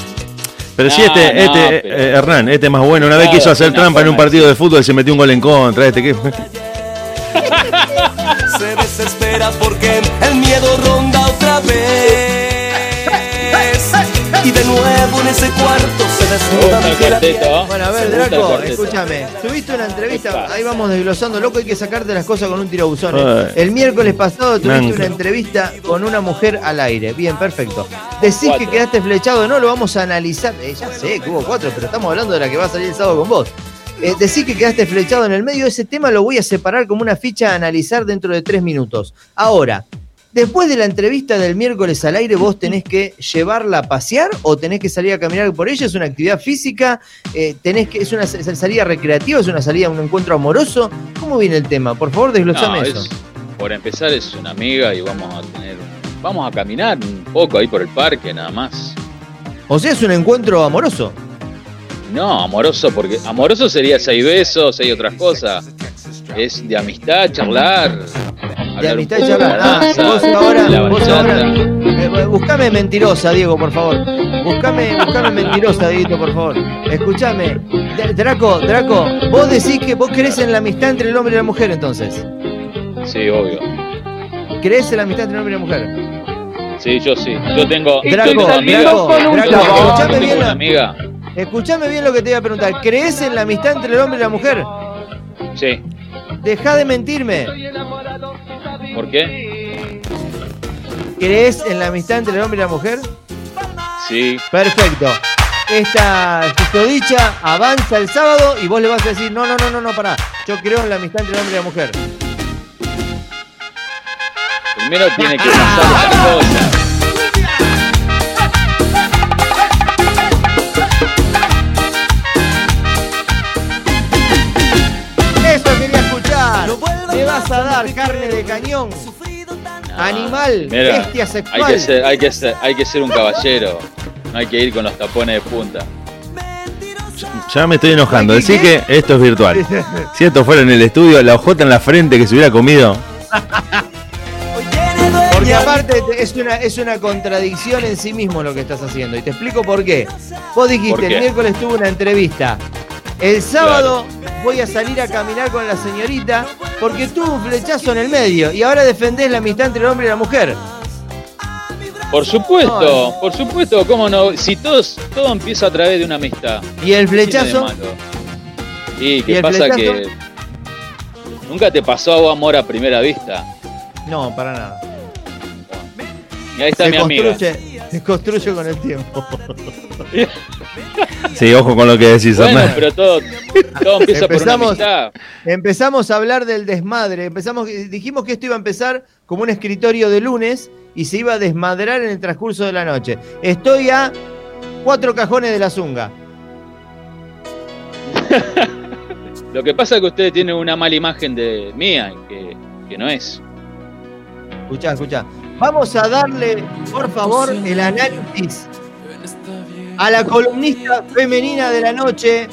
Pero si No, este, no, este pero- eh, Hernán, este es más bueno. Una vez Claro, quiso hacer trampa en un partido de fútbol, se metió un gol en contra. Este que <laughs> Se desespera porque el miedo ronda otra vez. <laughs> Y de nuevo en ese cuarto desnuda. Bueno, a ver, Draco, escúchame. Tuviste una entrevista, ahí vamos desglosando, loco, hay que sacarte las cosas con un tirabuzón. ¿eh? El miércoles pasado tuviste una entrevista con una mujer al aire. Bien, perfecto. Decís que quedaste flechado, no lo vamos a analizar. Eh, ya sé que hubo cuatro, pero estamos hablando de la que va a salir el sábado con vos. Eh, decís que quedaste flechado en el medio, ese tema lo voy a separar como una ficha a analizar dentro de tres minutos. Ahora, después de la entrevista del miércoles al aire, vos tenés que llevarla a pasear o tenés que salir a caminar por ella, es una actividad física, Eh, tenés que, es una salida recreativa, es una salida, un encuentro amoroso. ¿Cómo viene el tema? Por favor, desglosame No, eso. es- por empezar es una amiga y vamos a tener vamos a caminar un poco ahí por el parque nada más. O sea, es un encuentro amoroso. No, amoroso porque amoroso sería seis besos, hay otras cosas. Es de amistad, charlar. De amistad y charlar. Ah, vos ahora, vos ahora. Eh, buscame mentirosa, Diego, por favor. Buscame, buscame mentirosa, Dieguito, por favor. Escúchame. Draco, Draco, vos decís que vos crees en la amistad entre el hombre y la mujer, entonces. Sí, obvio. ¿Crees en la amistad entre el hombre y la mujer? Sí, yo sí. Yo tengo, yo Draco, tengo. Draco, Draco, escuchame bien una la- amiga. Escuchame bien lo que te iba a preguntar. ¿Crees en la amistad entre el hombre y la mujer? Sí. Deja de mentirme. ¿Por qué? ¿Crees en la amistad entre el hombre y la mujer? Sí. Perfecto. Esta susodicha avanza el sábado y vos le vas a decir, no, no, no, no, no, pará. Yo creo en la amistad entre el hombre y la mujer. Primero tiene que <laughs> pasar las cosas. Vas a dar carne de cañón, animal, Mira, bestia hay sexual. que ser, hay que ser, hay que ser un caballero. No hay que ir con los tapones de punta. ya me estoy enojando. ¿Qué, Decís qué? que esto es virtual. Si esto fuera en el estudio, la hojota en la frente que se hubiera comido. Porque aparte te- es una, es una contradicción en sí mismo lo que estás haciendo. Y te explico por qué. Vos dijiste, ¿Por qué? el miércoles tuve una entrevista. El sábado voy a salir a caminar con la señorita porque tuve un flechazo en el medio. Y ahora defendés la amistad entre el hombre y la mujer. Por supuesto, por supuesto, cómo no. Si todos, todo empieza a través de una amistad. Y el ¿Qué tiene de flechazo? Y ¿Y qué pasa flechazo? que nunca te pasó amor a primera vista. no, para nada. Y ahí está Se mi amiga. se construye con el tiempo. <laughs> Sí, ojo con lo que decís, Bueno, Hernán. pero todo, todo empieza por una Empezamos-. Empezamos a hablar del desmadre. Empezamos, dijimos que esto iba a empezar como un escritorio de lunes y se iba a desmadrar en el transcurso de la noche. Estoy a cuatro cajones de la zunga. <laughs> Lo que pasa es que ustedes tienen una mala imagen de mía, que, que no es. Escuchá, escuchá. Vamos a darle, por favor, el análisis a la columnista femenina de la noche,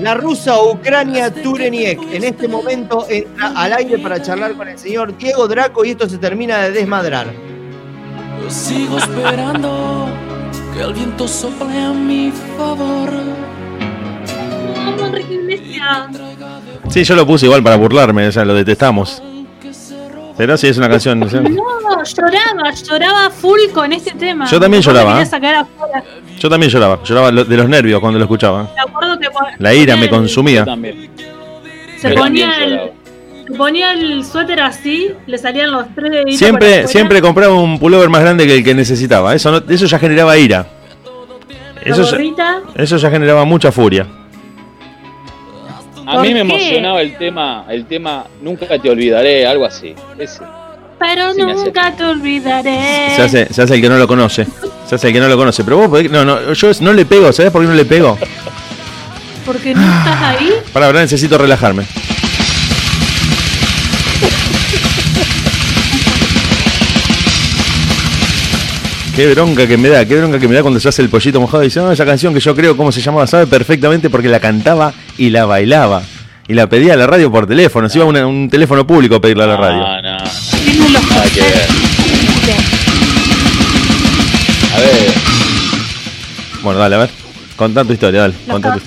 la rusa Ucrania Tureniek. En este momento entra al aire para charlar con el señor Diego Draco y esto se termina de desmadrar. Sigo esperando que el viento sople a mi favor. Sí, yo lo puse igual para burlarme, o sea, lo detestamos. Pero sí, es una canción. No, lloraba, lloraba full con este tema. Yo también lloraba, ¿eh? quería sacar afuera. Yo también lloraba, lloraba lo- de los nervios cuando lo escuchaba. Me acuerdo que pon- La ira me consumía. También. Se ponía, el, ponía el suéter así, le salían los tres Siempre, siempre compraba un pullover más grande que el que necesitaba. Eso, no- eso ya generaba ira. Eso ya, eso ya generaba mucha furia. A mí ¿Por me emocionaba el tema, el tema Nunca te olvidaré, algo así. Ese. Pero Sí, me hace- nunca te olvidaré. Se hace, se hace el que no lo conoce. Se hace el que no lo conoce. Pero vos podés- No, no, yo no le pego. ¿Sabes por qué no le pego? Porque no estás ahí. Para ahora necesito relajarme. Qué bronca que me da, qué bronca que me da cuando se hace el pollito mojado y dice, no, esa canción que yo creo cómo se llamaba, sabe perfectamente porque la cantaba y la bailaba. Y la pedía a la radio por teléfono, se iba a una- un teléfono público a pedirla a la radio. No, no, Tiene los nada que ver. A ver, Bueno, dale, a ver. Contá tu historia, dale. Los contá tu- ca-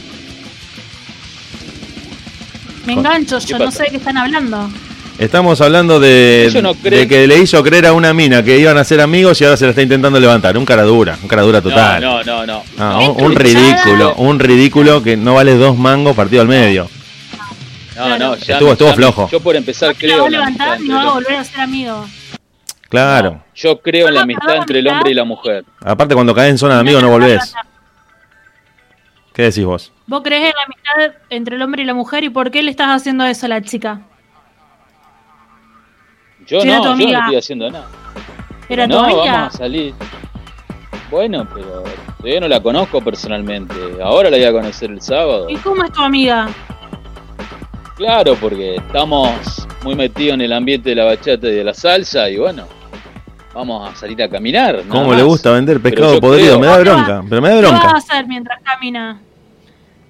Me engancho, ¿Qué yo no pasa? sé de qué están hablando. Estamos hablando de, no que le hizo creer a una mina que iban a ser amigos y ahora se la está intentando levantar. Un cara dura, un cara dura total. no, no, no, no. Ah, No, un, ridículo, un ridículo que no vale dos mangos partido al medio. No, no, ya Estuvo- ya flojo. Yo por empezar creo va a en la amistad levantar y no va a volver a ser amigo. Claro. Yo creo en la amistad entre el hombre y la mujer. Aparte cuando caes en zona de amigos no volvés. ¿Qué decís vos? ¿Vos crees en la amistad entre el hombre y la mujer y por qué le estás haciendo eso a la chica? Yo no, tu yo no estoy haciendo nada. ¿Era tu no, amiga? vamos a salir. Bueno, pero todavía no la conozco personalmente. Ahora la voy a conocer el sábado. ¿Y cómo es tu amiga? Claro, porque estamos muy metidos en el ambiente de la bachata y de la salsa y bueno, vamos a salir a caminar. ¿Cómo más. le gusta vender pescado podrido? creo- Me da ¿Qué bronca, pero me da ¿Qué vas a bronca. hacer mientras camina?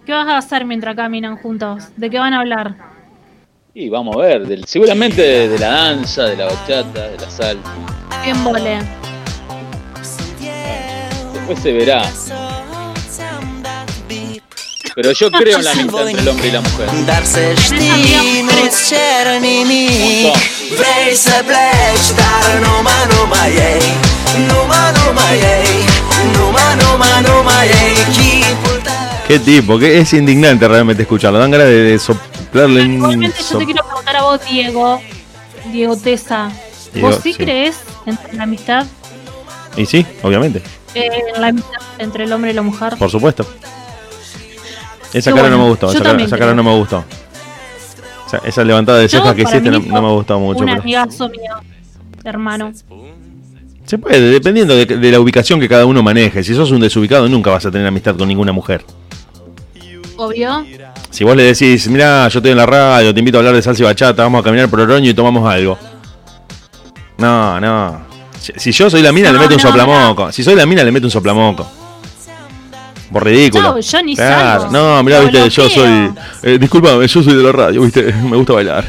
¿Qué vas a hacer mientras caminan juntos? ¿De qué van a hablar? Y vamos a ver, del- seguramente de, de la danza, de la bachata, de la salsa. ¿Quién vole? Después se verá. Pero yo creo en la amistad entre el hombre y la mujer. Qué tipo, que es indignante realmente escucharlo. Dan ganas de, de soplarle un... Igualmente yo te quiero preguntar a vos, Diego, Diego Tesa. Diego, ¿Vos sí, sí. crees en la amistad? Y sí, obviamente, Eh, en la amistad entre el hombre y la mujer. por supuesto. Esa cara no me gustó, esa cara, esa no me gustó. Esa, esa levantada de cejas que hiciste no, me gustó mucho. Un pero- amigazo mío, hermano. Se puede, dependiendo de, de la ubicación que cada uno maneje. Si sos un desubicado, nunca vas a tener amistad con ninguna mujer. Obvio. Si vos le decís, mira, yo estoy en la radio, te invito a hablar de salsa y bachata, vamos a caminar por Oroño y tomamos algo. No, no. Si, yo soy la mina, le No, meto un no, soplamoco. Si soy la mina, le meto un soplamoco. Por ridículo. Chao, yo ni Claro. salgo. No, mirá, viste, yo soy. Eh, disculpame, yo soy de la radio, viste, <laughs> me gusta bailar.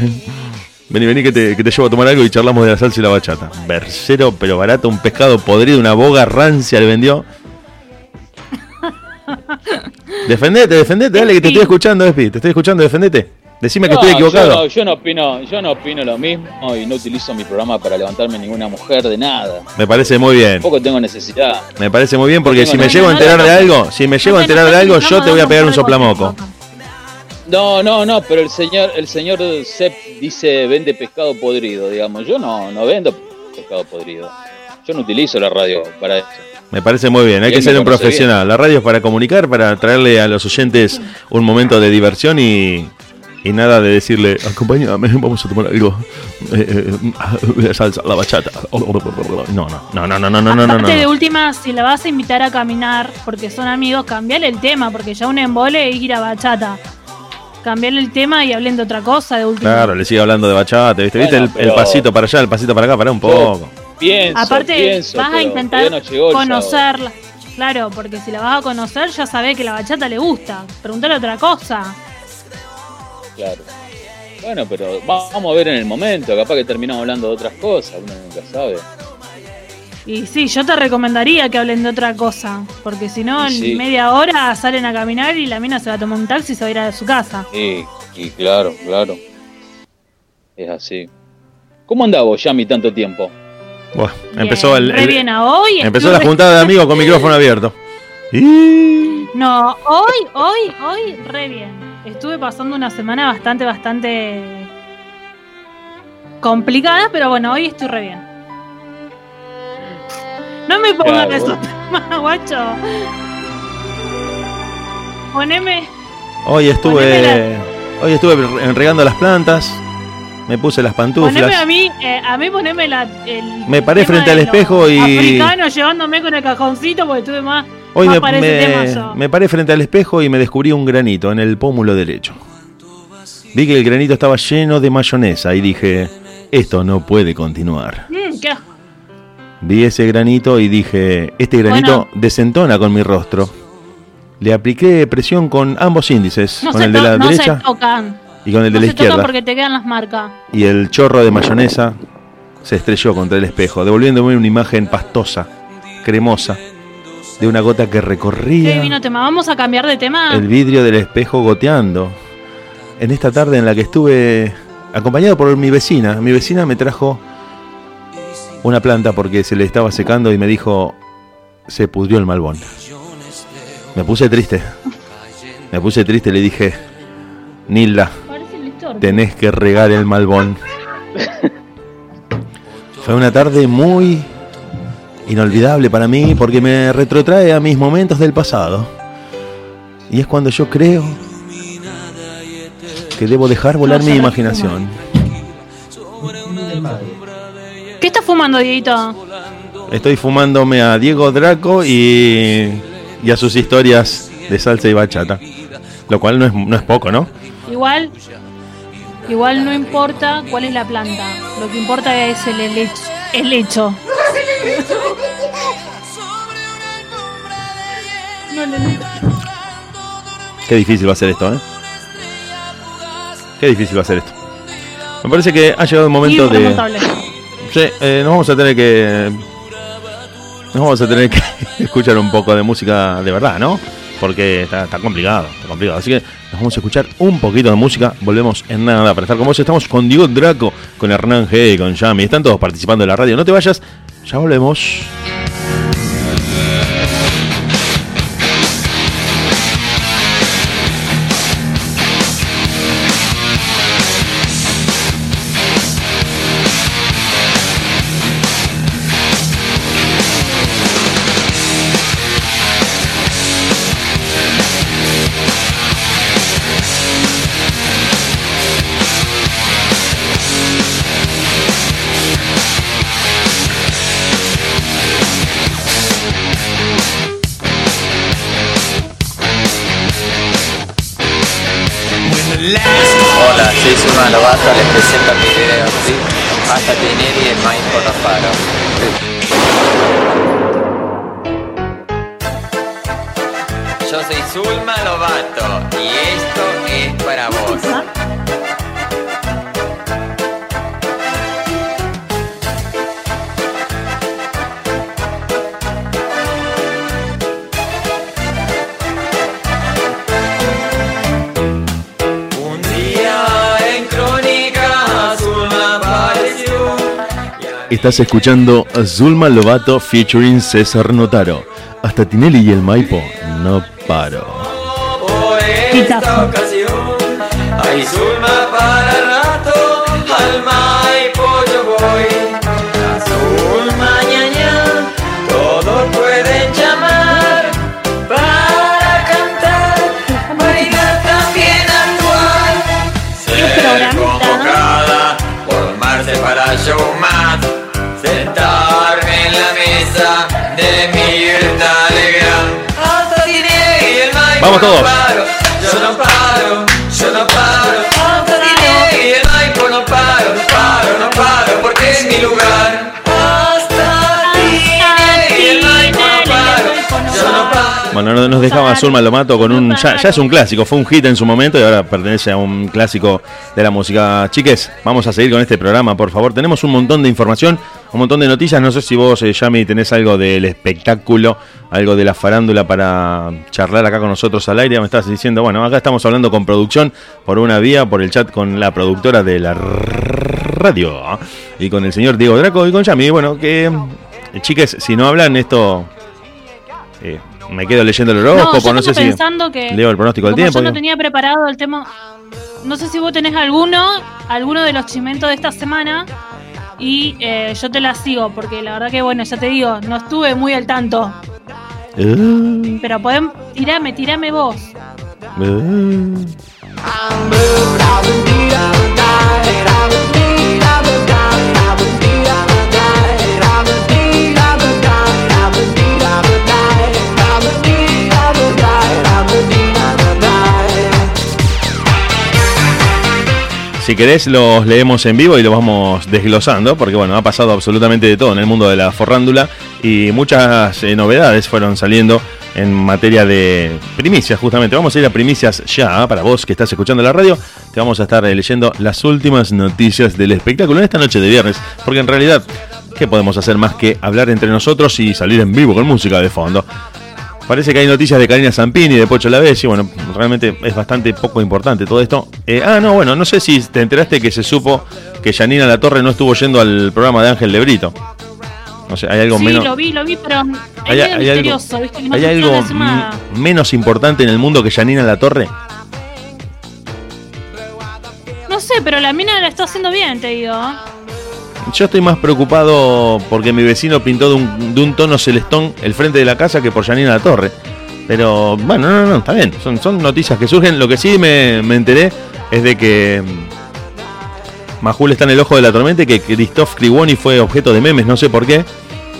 Vení, vení que te, que te llevo a tomar algo y charlamos de la salsa y la bachata. Versero, pero barato, un pescado podrido, una boga rancia le vendió. <laughs> Defendete, defendete, dale que te estoy escuchando, Espi, te estoy escuchando, defendete. Decime que No, estoy equivocado. Yo no, yo no opino, yo no opino lo mismo y no utilizo mi programa para levantarme ninguna mujer de nada. Me parece muy bien. Tampoco tengo necesidad. Me parece muy bien porque si me llego a enterar de algo, si me llego a enterar de algo, yo te voy a pegar un soplamoco. No, no, no, pero el señor, el señor Sepp dice vende pescado podrido, digamos. Yo no, no vendo pescado podrido. Yo no utilizo la radio para eso. Me parece muy bien, hay que ser un profesional. La radio es para comunicar, para traerle a los oyentes un momento de diversión y, y nada de decirle, acompáñame, vamos a tomar algo. Eh, eh salsa, la bachata. No, no, no, no, no, no, no, no. No. de última, si la vas a invitar a caminar porque son amigos, cambiale el tema, porque ya un embole es ir a bachata. Cambiarle el tema y hablen de otra cosa de última. Claro, le sigue hablando de bachata, ¿viste? ¿Viste el, pasito para allá, el pasito para acá? Pará un poco. Pienso, Aparte, pienso, vas a intentar no conocerla. Claro, porque si la vas a conocer ya sabés que la bachata le gusta. Preguntale otra cosa. Claro. Bueno, pero va- vamos a ver en el momento, capaz que terminamos hablando de otras cosas, uno nunca sabe. Y sí, yo te recomendaría que hablen de otra cosa. Porque si no, en sí. media hora salen a caminar y la mina se va a tomar un taxi y se va a ir a su casa. Y, y claro, claro. Es así. ¿Cómo andaba Yami, tanto tiempo? Bien, empezó el, re el- bien a hoy. empezó la juntada de amigos con micrófono abierto. Y... No, hoy, hoy, hoy, re bien. Estuve pasando una semana bastante, bastante complicada, pero bueno, hoy estoy re bien. No me pongas Claro, esos temas, <laughs> guacho. Poneme. Hoy estuve Poneme hoy estuve regando las plantas, me puse las Poneme pantuflas. a mí, eh, a mí poneme la, el Me paré frente al espejo y- Africanos llevándome con el cajoncito porque estuve más, Hoy más me, para ese tema me- yo. me paré frente al espejo y me descubrí un granito en el pómulo derecho. Vi que el granito estaba lleno de mayonesa y dije, esto no puede continuar. Mm, qué asco. Vi ese granito y dije, este granito Bueno. desentona con mi rostro. Le apliqué presión con ambos índices, No, con el de la no se tocan. Y con el de no la se izquierda. porque te quedan las marcas. Y el chorro de mayonesa se estrelló contra el espejo, devolviéndome una imagen pastosa, cremosa, de una gota que Qué recorría divino tema. Vamos a cambiar de tema. el vidrio del espejo goteando. En esta tarde en la que estuve acompañado por mi vecina, mi vecina me trajo una planta porque se le estaba secando y me dijo, se pudrió el malbón. Me puse triste. Me puse triste y le dije, Nilda. Tenés que regar el malbón. Fue una tarde muy inolvidable para mí porque me retrotrae a mis momentos del pasado. Y es cuando yo creo que debo dejar volar mi imaginación. ¿Qué estás fumando, Dieguito? Estoy fumándome a Diego Draco y, y a sus historias de salsa y bachata. Lo cual no es, no es poco, ¿no? Igual, igual no importa cuál es la planta. Lo que importa es el helecho. El hecho. No, no, no. Qué difícil va a ser esto, ¿eh? Qué difícil va a ser esto. Me parece que ha llegado el momento de... Sí, eh, nos vamos a tener que. Nos vamos a tener que <laughs> escuchar un poco de música de verdad, ¿no? Porque está, complicado, está complicado. Así que nos vamos a escuchar un poquito de música. Volvemos en nada para estar con vos. Estamos con Diego Draco, con Hernán G, con Yami. Están todos participando en la radio. No te vayas, ya volvemos. Hola, soy Zulma Lobato, les presento mi video, ¿sí? Hasta Tinelli y el maíz por los faros. Yo soy Zulma Lobato y esto es para vos. Estás escuchando Zulma Lobato featuring César Notaro. Hasta Tinelli y el Maipo, no paro. Vamos todos. no paro, yo no paro, Bueno, no- nos dejaba. Zulma Lomato con un. Ya, es un clásico, fue un hit en su momento y ahora pertenece a un clásico de la música. Chiques, vamos a seguir con este programa, por favor. Tenemos un montón de información, un montón de noticias. No sé si vos, eh, Yami, tenés algo del espectáculo, algo de la farándula para charlar acá con nosotros al aire. Me estás diciendo, bueno, acá estamos hablando con producción por una vía, por el chat con la productora de la radio ¿ah? y con el señor Diego Draco y con Yami. Bueno, que. eh, Chiques, si no hablan, esto. eh, me quedo leyendo el No, horóscopo, yo no, sé si pensando que leo el pronóstico del tiempo. yo no tenía preparado el tema. No sé si vos tenés alguno, alguno de los chimentos de esta semana. Y eh, yo te la sigo, porque la verdad que, bueno, ya te digo, no estuve muy al tanto. Eh, Pero podemos, tirame, tirame vos. eh. Si querés, los leemos en vivo y los vamos desglosando, porque bueno, ha pasado absolutamente de todo en el mundo de la forrándula y muchas eh, novedades fueron saliendo en materia de primicias, justamente. Vamos a ir a primicias ya, para vos que estás escuchando la radio, te vamos a estar eh, leyendo las últimas noticias del espectáculo en esta noche de viernes, porque en realidad, ¿qué podemos hacer más que hablar entre nosotros y salir en vivo con música de fondo? Parece que hay noticias de Karina Zampini, de Pocho Lavés, y bueno, realmente es bastante poco importante todo esto. Eh, ah, no, bueno, no sé si te enteraste que se supo que Janina La Torre no estuvo yendo al programa de Ángel de Brito. No sé, hay algo sí, menos. lo vi, lo vi, pero hay, medio hay algo, hay algo menos importante en el mundo que Janina La Torre. No sé, pero la mina la está haciendo bien, te digo. Yo estoy más preocupado porque mi vecino pintó de un, de un tono celestón el frente de la casa que por Janina La Torre. Pero bueno, no, no, no, está bien. Son, son noticias que surgen. Lo que sí me, me enteré es de que mm, Majul está en el ojo de la tormenta y que Christoph Kriguoni fue objeto de memes, no sé por qué,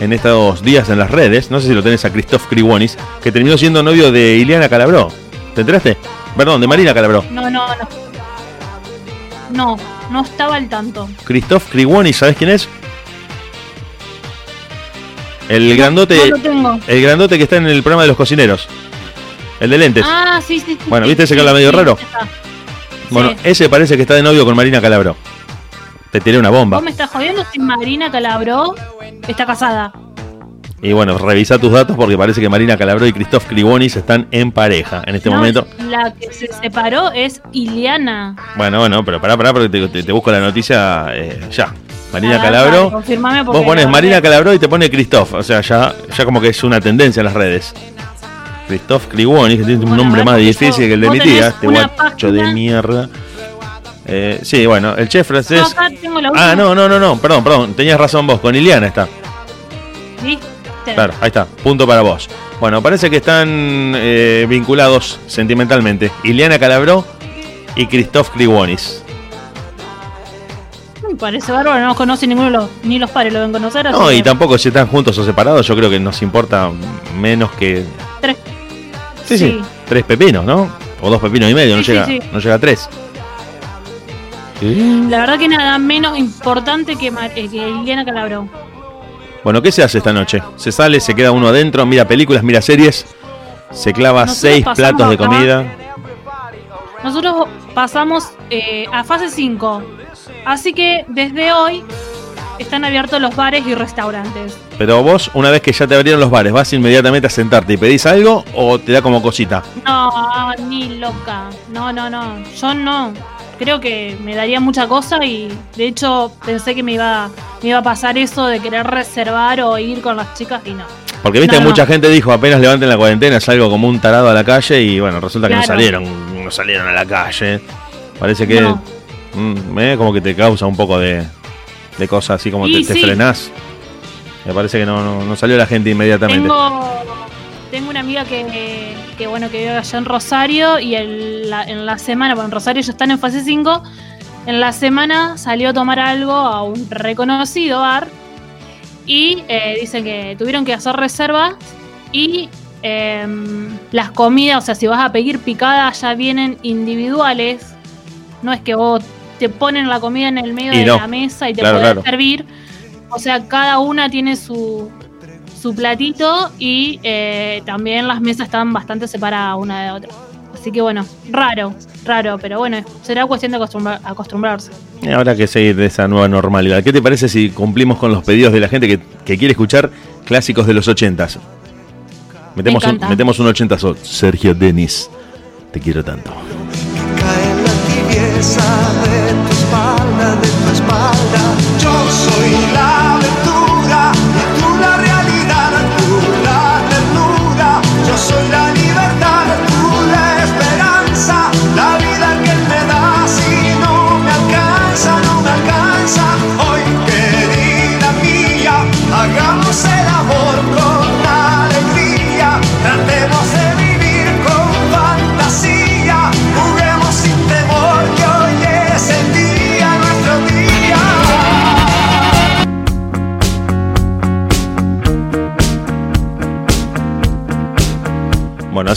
en estos días en las redes. No sé si lo tenés a Christoph Kriguonis, que terminó siendo novio de Ileana Calabró. ¿Te enteraste? Perdón, de Marina Calabró. No, no, no. No, no estaba al tanto. Christoph Kriguoni, ¿sabes quién es? El grandote. No lo tengo. El grandote que está en el programa de los cocineros. El de lentes. Ah, sí, sí. sí, Bueno, ¿viste ese que habla medio raro? bueno, ese parece que está de novio con Marina Calabró. Te tiré una bomba. ¿Vos me estás jodiendo si Marina Calabró está casada? Y bueno, revisa tus datos porque parece que Marina Calabró y Christoph Kribonis están en pareja en este No, momento. La que se separó es Iliana. Bueno, bueno, pero pará, pará, porque te, te- te busco la noticia eh, ya. Marina Ah, Calabró. confirmame porque Vos pones Marina Calabró y te pone Christoph. O sea, ya, ya como que es una tendencia en las redes. Christoph Kribonis, que tiene un Bueno, nombre más difícil que el de mi tía, este guacho de mierda. Eh, sí, bueno, el chef francés. No, acá tengo la última. Ah, no, no, no, no, perdón, perdón, tenías razón vos, con Iliana está. ¿Viste? Claro, ahí está, punto para vos. Bueno, parece que están eh, vinculados sentimentalmente. Iliana Calabró y Christoph Kriwonis. Me parece bárbaro, no conoce ninguno los, ni los padres lo ven conocer. así No, y que tampoco si están juntos o separados, yo creo que nos importa menos que. tres. Sí, sí, Sí. tres pepinos, ¿no? O dos pepinos y medio, no Sí, llega, no llega a tres. La verdad que nada menos importante que, eh, que Liliana Calabró. Bueno, ¿qué se hace esta noche? Se sale, se queda uno adentro, mira películas, mira series, se clava Nosotros seis platos de acá. comida. Nosotros pasamos eh, a fase 5. Así que desde hoy están abiertos los bares y restaurantes. Pero vos, una vez que ya te abrieron los bares, ¿vas inmediatamente a sentarte y pedís algo o te da como cosita? No, ni loca. No, no, no. Yo no. Creo que me daría mucha cosa y de hecho pensé que me iba, me iba a pasar eso de querer reservar o ir con las chicas y no. Porque viste, No, no. mucha gente dijo apenas levanten la cuarentena, salgo como un tarado a la calle y bueno, resulta que no salieron, no salieron a la calle. Parece que mm, eh, como que te causa un poco de, de cosas así como Y te, te sí. frenás. Me parece que no, no, no salió la gente inmediatamente. Tengo, tengo una amiga que, que, bueno que vive allá en Rosario y la- en la semana, bueno en Rosario ya están en fase 5, en la semana salió a tomar algo a un reconocido bar y eh, dicen que tuvieron que hacer reserva y em, las comidas, o sea, si vas a pedir picada ya vienen individuales, no es que vos te ponen la comida en el medio Y de no. la mesa y te Claro, claro. servir, o sea, cada una tiene su, su platito y eh, también las mesas están bastante separadas una de otra. Así que bueno, raro, raro, pero bueno, será cuestión de acostumbra- acostumbrarse. Y Habrá que seguir de esa nueva normalidad. ¿Qué te parece si cumplimos con los pedidos de la gente que, que quiere escuchar clásicos de los ochentas? Metemos, un, metemos un 80 so- Sergio Denis, te quiero tanto. Cae la tibieza de tu espalda, de tu espalda. Yo soy la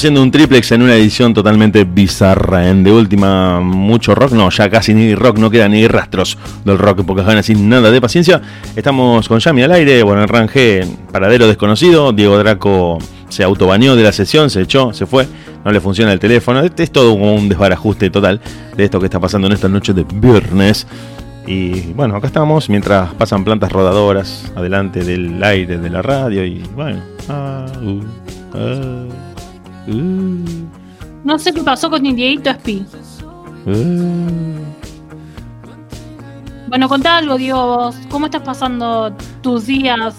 haciendo un triplex en una edición totalmente bizarra. En de última, mucho rock. No, ya casi ni rock, no queda ni rastros del rock. Pocas ganas sin nada de paciencia. Estamos con Yami al aire. Bueno, en Rangé, paradero desconocido. Diego Draco se autobaneó de la sesión, se echó, se fue. No le funciona el teléfono. Este es todo un desbarajuste total de esto que está pasando en esta noche de viernes. Y bueno, acá estamos mientras pasan plantas rodadoras adelante del aire de la radio. Y bueno. ah, uh, ah. Uh, No sé qué pasó con Dieguito Espi. uh. Bueno, contá algo, Diego, vos. ¿Cómo estás pasando tus días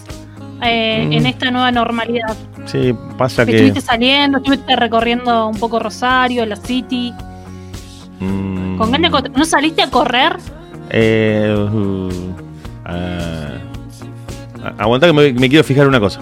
eh, Mm. en esta nueva normalidad? Sí, pasa que. Estuviste saliendo, estuviste recorriendo un poco Rosario, la City. mm, Con ganas de co- ¿No saliste a correr? eh, uh, ah, aguantá que me, me quiero fijar una cosa.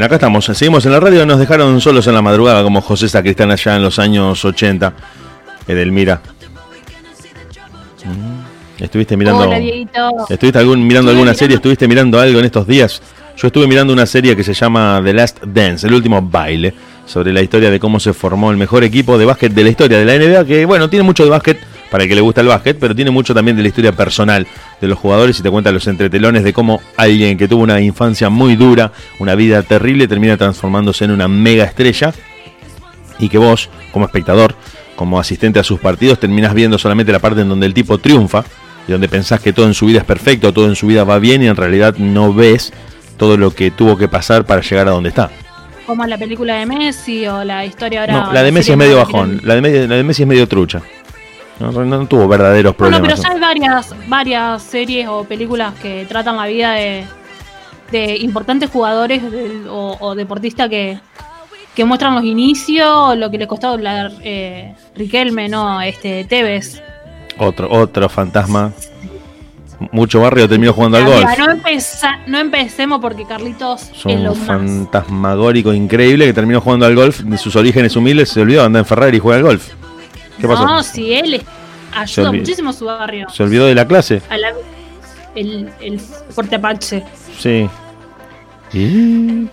Bien, acá estamos. Seguimos en la radio. Nos dejaron solos en la madrugada como José Sacristán allá en los años 80. Edelmira. Mm. ¿Estuviste mirando, Hola. ¿estuviste algún, mirando alguna serie? ¿Estuviste mirando algo en estos días? Yo estuve mirando una serie que se llama The Last Dance, el último baile, sobre la historia de cómo se formó el mejor equipo de básquet de la historia de la NBA, que bueno, tiene mucho de básquet para el que le gusta el básquet, pero tiene mucho también de la historia personal de los jugadores y te cuenta los entretelones de cómo alguien que tuvo una infancia muy dura, una vida terrible, termina transformándose en una mega estrella y que vos, como espectador, como asistente a sus partidos, terminás viendo solamente la parte en donde el tipo triunfa y donde pensás que todo en su vida es perfecto, todo en su vida va bien y en realidad no ves todo lo que tuvo que pasar para llegar a donde está. Como la película de Messi o la historia ahora. No, la de Messi es medio bajón, la de, Messi- la de Messi es medio trucha. No, no- tuvo verdaderos Bueno, problemas. pero ya hay varias, varias series o películas que tratan la vida de, de importantes jugadores o, o deportistas que, que muestran los inicios, lo que le costó hablar eh, Riquelme, no, este Tevez. Otro, otro fantasma. Mucho barrio terminó jugando al golf. No, empeza- no empecemos porque Carlitos Es lo un más. fantasmagórico increíble que terminó jugando al golf. De sus orígenes humildes se olvidó, anda en Ferrari y juega al golf. ¿Qué pasó? No, si él ayuda muchísimo a su barrio. ¿Se olvidó de la clase? A la- el, el Fuerte Apache. Sí. Y-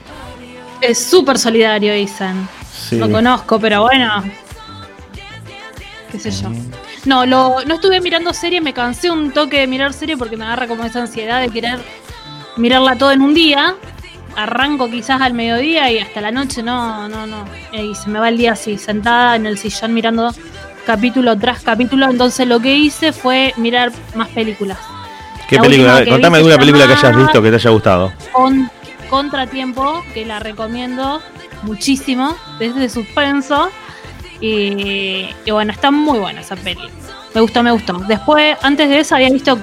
Es súper solidario, dicen. Sí. Lo conozco, pero bueno. Qué sé yo. No, lo, no estuve mirando serie, me cansé un toque de mirar serie porque me agarra como esa ansiedad de querer mirarla todo en un día. Arranco quizás al mediodía y hasta la noche no, no, no. Y se me va el día así, sentada en el sillón mirando capítulo tras capítulo. Entonces lo que hice fue mirar más películas. ¿Qué La película? Contame alguna película que hayas visto que te haya gustado. Con Contratiempo, que la recomiendo muchísimo, desde suspenso. Y, y bueno, está muy buena esa peli. Me gustó, me gustó. Después, antes de esa, había visto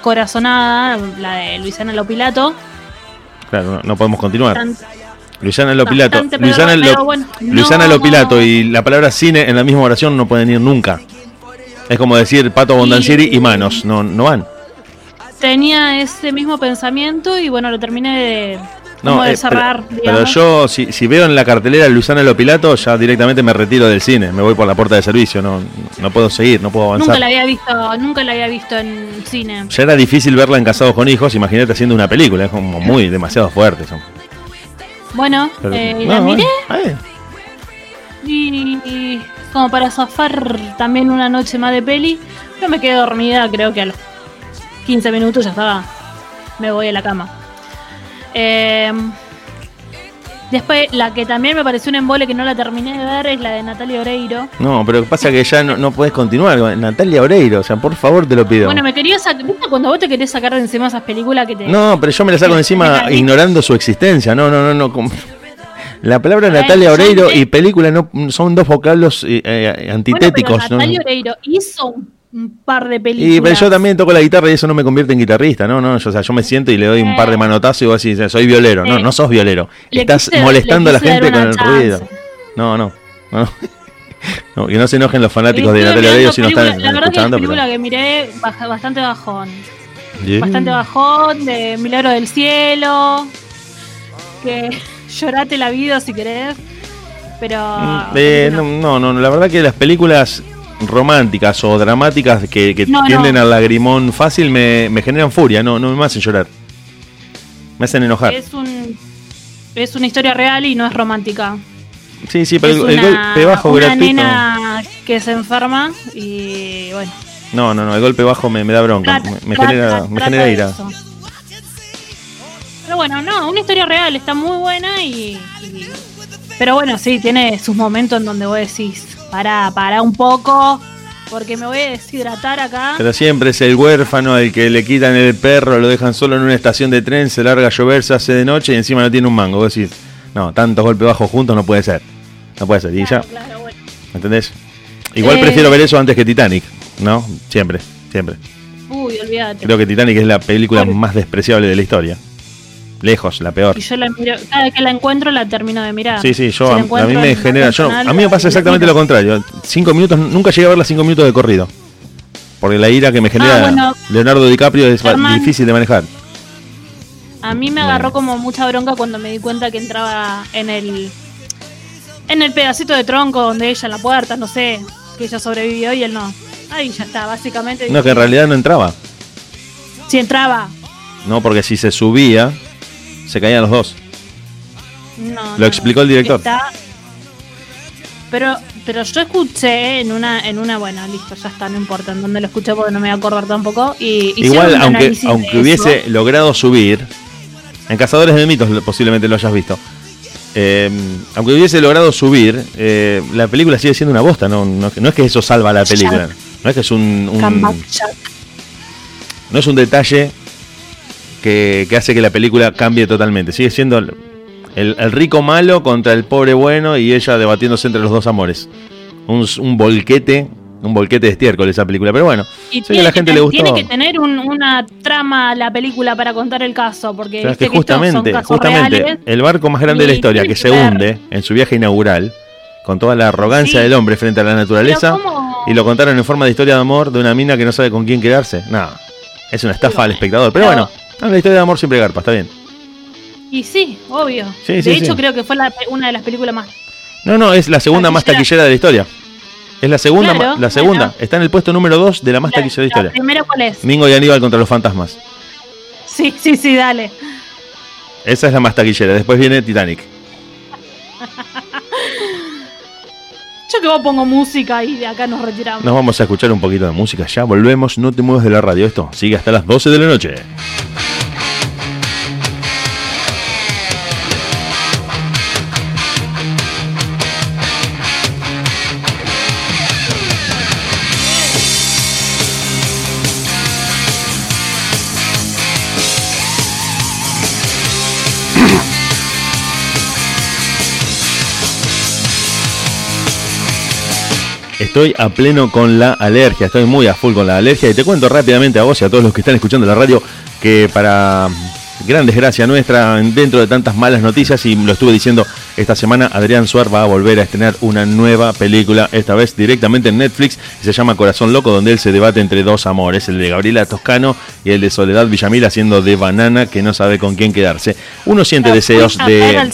Corazonada, la de Luisana Lopilato. Claro, no, no podemos continuar. Luisana Lopilato. Luisana, Lo- bueno, Luisana no. Lopilato y la palabra cine en la misma oración no pueden ir nunca. Es como decir Pato Bondancieri y manos. No, no van. Tenía ese mismo pensamiento y bueno, lo terminé de, No, de eh, cerrar. pero, yo, si, si veo en la cartelera Luisana Lopilato, ya directamente me retiro del cine. Me voy por la puerta de servicio. No, no puedo seguir, no puedo avanzar. Nunca la había visto, nunca la había visto en cine. Ya era difícil verla en Casados con Hijos. Imagínate haciendo una película. Es como muy demasiado fuerte. Bueno, eh, no, la miré bueno, y, y como para zafar también una noche más de peli, yo me quedé dormida, creo que a los 15 minutos ya estaba, me voy a la cama. Eh, después, la que también me pareció un embole que no la terminé de ver es la de Natalia Oreiro. No, pero pasa que ya no, no podés continuar. con Natalia Oreiro, o sea, por favor te lo pido. Bueno, me quería sacar, ¿viste cuando vos te querés sacar de encima esas películas que te... No, pero yo me la saco de encima ignorando su existencia. No, no, no, no. como- <laughs> La palabra Natalia Oreiro y película no son dos vocablos eh, eh, Bueno, pero antitéticos. ¿no? Natalia Oreiro hizo un, un par de películas. Y pero yo también toco la guitarra y eso no me convierte en guitarrista, no, no, yo, o sea, yo me siento y le doy un par de manotazos y vos decís, soy violero, no, Eh, no sos violero, le estás quise- molestando a la gente con el chance. ruido. No, no, no. <laughs> No, que no se enojen los fanáticos de Natalia mirando si no están La verdad que la escuchando. película Pero... que miré bastante bajón. Yeah. Bastante bajón, de Milagro del Cielo. Que <laughs> llorate la vida si querés. Pero. Mm, eh, no, no, no, la verdad que las películas románticas o dramáticas que, que No, no. tienden al lagrimón fácil me, me generan furia, no, no me hacen llorar. Me hacen enojar. Es un. Es una historia real y no es romántica. Sí, sí, pero es el, el una- golpe bajo una gratuito. nena que se enferma y bueno. No, no, no, el golpe bajo me, me da bronca, trata- me, me trata- genera, me genera ira. eso. Pero bueno, no, una historia real, está muy buena y, y- Pero bueno, sí, tiene sus momentos en donde vos decís, pará, pará un poco, porque me voy a deshidratar acá. Pero siempre es el huérfano el que le quitan el perro, lo dejan solo en una estación de tren, se larga a llover, se hace de noche y encima no tiene un mango. Vos decís, no, tantos golpes bajos juntos no puede ser. No puede ser. Y ya, Claro, bueno. ¿entendés? Igual Eh. prefiero ver eso antes que Titanic, ¿no? Siempre, siempre. Uy, olvídate. Creo que Titanic es la película más despreciable de la historia. Lejos, la peor. Y yo la miro, cada vez que la encuentro la termino de mirar. Sí, sí, yo Si a, mí me en genera. Yo, a mí me pasa exactamente lo contrario. Cinco minutos, nunca llegué a ver las cinco minutos de corrido. Porque la ira que me genera Ah, bueno. Leonardo DiCaprio es Germán. difícil de manejar. A mí me agarró como mucha bronca cuando me di cuenta que entraba en el en el pedacito de tronco donde ella en la puerta, no sé, que ella sobrevivió y él no. Ahí ya está, básicamente. No, que en realidad no entraba. Si entraba. No, porque si se subía, se caían los dos. No, Lo explicó el director. Está- Pero, pero yo escuché en una, en una, bueno, listo, ya está, no importa en dónde lo escuché porque no me voy a acordar tampoco. Y Igual, un aunque, aunque eso. hubiese logrado subir, en Cazadores de Mitos posiblemente lo hayas visto. eh, aunque hubiese logrado subir, eh, la película sigue siendo una bosta. No, no, no es que eso salva la película. No es que es un, un- no es un detalle que, que hace que la película cambie totalmente. Sigue siendo el, rico malo contra el pobre bueno y ella debatiéndose entre los dos amores. Un, un volquete, un volquete de estiércol esa película. Pero bueno, Y sé que a la gente que- le gustó. tiene que tener un- una trama la película para contar el caso, porque Pero es viste que son justamente, justamente, reales. el barco más grande de la historia que se hunde en su viaje inaugural, con toda la arrogancia Sí. del hombre frente a la naturaleza, y lo contaron en forma de historia de amor de una mina que no sabe con quién quedarse. No, es una estafa al espectador. Pero Pero- bueno, ah, la historia de amor siempre garpa, está bien. Y sí, obvio. Sí, de sí, hecho, sí. creo que fue la- una de las películas más. No, no, es la segunda más Taquillera. de la historia. Es la segunda, Claro, la segunda. Está en el puesto número 2 de la más La, taquillera de la la historia. primera, ¿cuál es? Mingo y Aníbal contra los fantasmas. Sí, sí, sí, dale. Esa es la más taquillera. Después viene Titanic. <laughs> Yo que vos pongo música y de acá nos retiramos. Nos vamos a escuchar un poquito de música. Ya volvemos. No te muevas de la radio. Esto sigue hasta las 12 de la noche. Estoy a pleno con la alergia, estoy muy a full con la alergia y te cuento rápidamente a vos y a todos los que están escuchando la radio que para gran desgracia nuestra, dentro de tantas malas noticias, y lo estuve diciendo esta semana, Adrián Suar va a volver a estrenar una nueva película, esta vez directamente en Netflix, y se llama Corazón Loco, donde él se debate entre dos amores, el de Gabriela Toscano y el de Soledad Villamil haciendo de banana que no sabe con quién quedarse. Uno siente deseos de...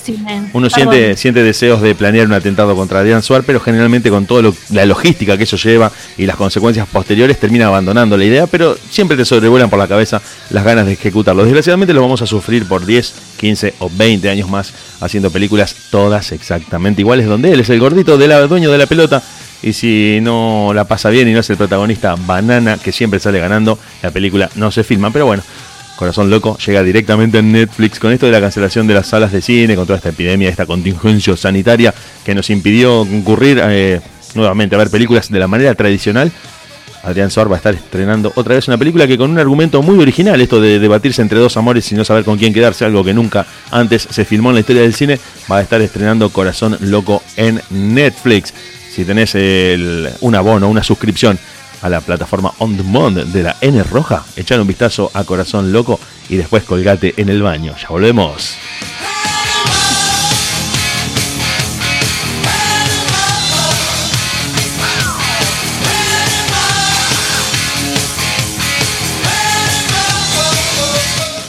Uno siente, siente deseos de planear un atentado contra Adrián Suar, pero generalmente con toda la logística que eso lleva y las consecuencias posteriores termina abandonando la idea, pero siempre te sobrevuelan por la cabeza las ganas de ejecutarlo. Desgraciadamente lo vamos a sufrir por 10, 15 o 20 años más haciendo películas todas exactamente iguales, donde él es el gordito de la, dueño de la pelota. Y si no la pasa bien y no es el protagonista banana que siempre sale ganando, la película no se filma. Pero bueno, Corazón Loco llega directamente en Netflix con esto de la cancelación de las salas de cine, con toda esta epidemia, esta contingencia sanitaria que nos impidió concurrir eh, nuevamente a ver películas de la manera tradicional. Adrián Suar va a estar estrenando otra vez una película que con un argumento muy original, esto de debatirse entre dos amores y no saber con quién quedarse, algo que nunca antes se filmó en la historia del cine, va a estar estrenando Corazón Loco en Netflix. Si tenés un abono, una suscripción a la plataforma On Demand de la N Roja, echar un vistazo a Corazón Loco y después colgate en el baño. Ya volvemos.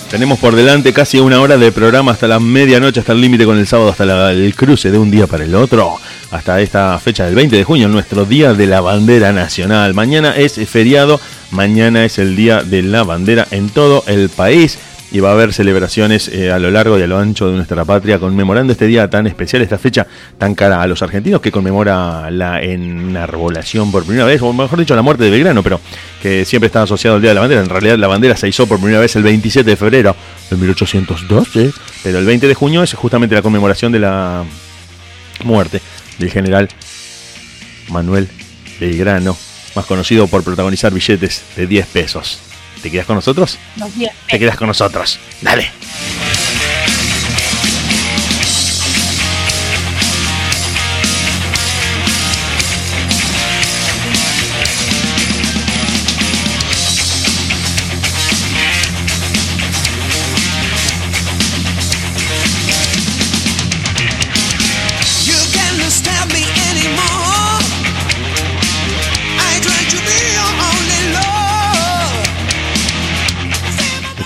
Tenemos por delante casi una hora de programa hasta la medianoche, hasta el límite con el sábado, hasta la- el cruce de un día para el otro. Hasta esta fecha del 20 de junio, nuestro Día de la Bandera Nacional. Mañana es feriado, mañana es el Día de la Bandera en todo el país. Y va a haber celebraciones eh, a lo largo y a lo ancho de nuestra patria conmemorando este día tan especial, esta fecha tan cara a los argentinos que conmemora la enarbolación por primera vez, o mejor dicho, la muerte de Belgrano, pero que siempre está asociado al Día de la Bandera. En realidad la bandera se hizo por primera vez el 27 de febrero de 1812, pero el 20 de junio es justamente la conmemoración de la muerte del general Manuel Belgrano, más conocido por protagonizar billetes de 10 pesos. ¿Te quedas con nosotros? 10. Te quedas con nosotros. Dale.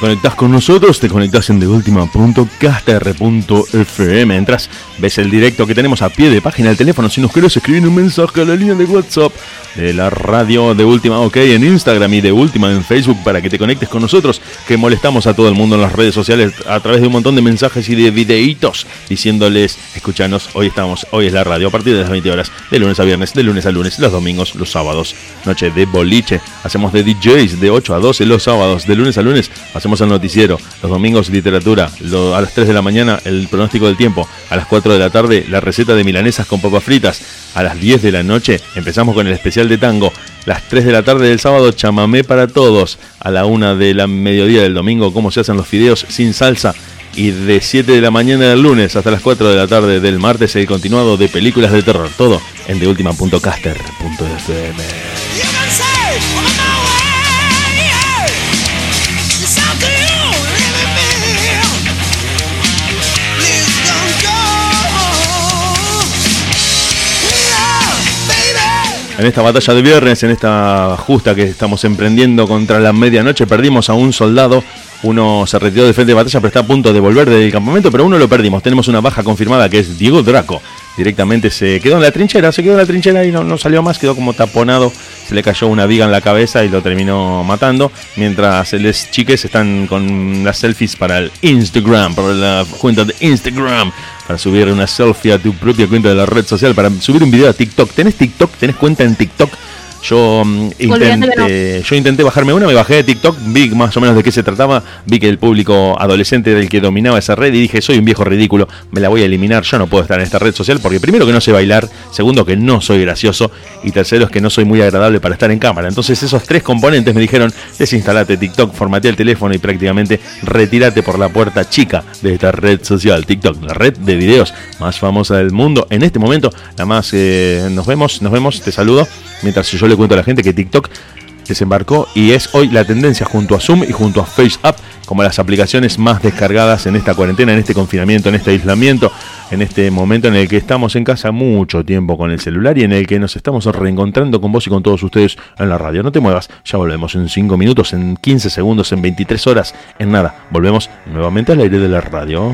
Conectás con nosotros, te conectás en deultima.caster.fm. Entras, ves el directo que tenemos a pie de página del teléfono. Si nos querés escribir un mensaje a la línea de WhatsApp de la radio de Última OK en Instagram y de Última en Facebook para que te conectes con nosotros, que molestamos a todo el mundo en las redes sociales a través de un montón de mensajes y de videitos diciéndoles, escuchanos, hoy estamos, hoy es la radio a partir de las 20 horas, de lunes a viernes, de lunes a lunes, los domingos, los sábados, noche de boliche, hacemos de DJs de 8 a 12 los sábados, de lunes a lunes hacemos el noticiero, los domingos literatura, a las 3 de la mañana el pronóstico del tiempo, a las 4 de la tarde la receta de milanesas con papas fritas, a las 10 de la noche empezamos con el especial de tango, las 3 de la tarde del sábado chamamé para todos, a la 1 de la mediodía del domingo cómo se hacen los fideos sin salsa y de 7 de la mañana del lunes hasta las 4 de la tarde del martes el continuado de películas de terror, todo en deultima.caster.fm. En esta batalla de viernes, en esta justa que estamos emprendiendo contra la medianoche, perdimos a un soldado. Uno se retiró del frente de batalla, pero está a punto de volver del campamento, pero uno lo perdimos. Tenemos una baja confirmada que es Diego Draco. Directamente se quedó en la trinchera, se quedó en la trinchera y no, no salió más, quedó como taponado. Se le cayó una viga en la cabeza y lo terminó matando. Mientras los chiques están con las selfies para el Instagram, para la cuenta de Instagram para subir una selfie a tu propia cuenta de la red social, para subir un video a TikTok. ¿Tenés TikTok? ¿Tenés cuenta en TikTok? Yo mm, intenté, yo intenté bajarme una, me bajé de TikTok, vi más o menos de qué se trataba, vi que el público adolescente era el que dominaba esa red y dije, soy un viejo ridículo, me la voy a eliminar, yo no puedo estar en esta red social porque primero que no sé bailar, segundo que no soy gracioso y tercero es que no soy muy agradable para estar en cámara. Entonces esos tres componentes me dijeron, desinstalate TikTok, formatea el teléfono y prácticamente retírate por la puerta chica de esta red social, TikTok, la red de videos más famosa del mundo. En este momento, la más, eh, nos vemos, nos vemos, te saludo, mientras yo le cuento a la gente que TikTok desembarcó y es hoy la tendencia junto a Zoom y junto a FaceApp como las aplicaciones más descargadas en esta cuarentena, en este confinamiento, en este aislamiento, en este momento en el que estamos en casa mucho tiempo con el celular y en el que nos estamos reencontrando con vos y con todos ustedes en la radio. No te muevas, ya volvemos en 5 minutos, en 15 segundos, en 23 horas, en nada. Volvemos nuevamente al aire de la radio.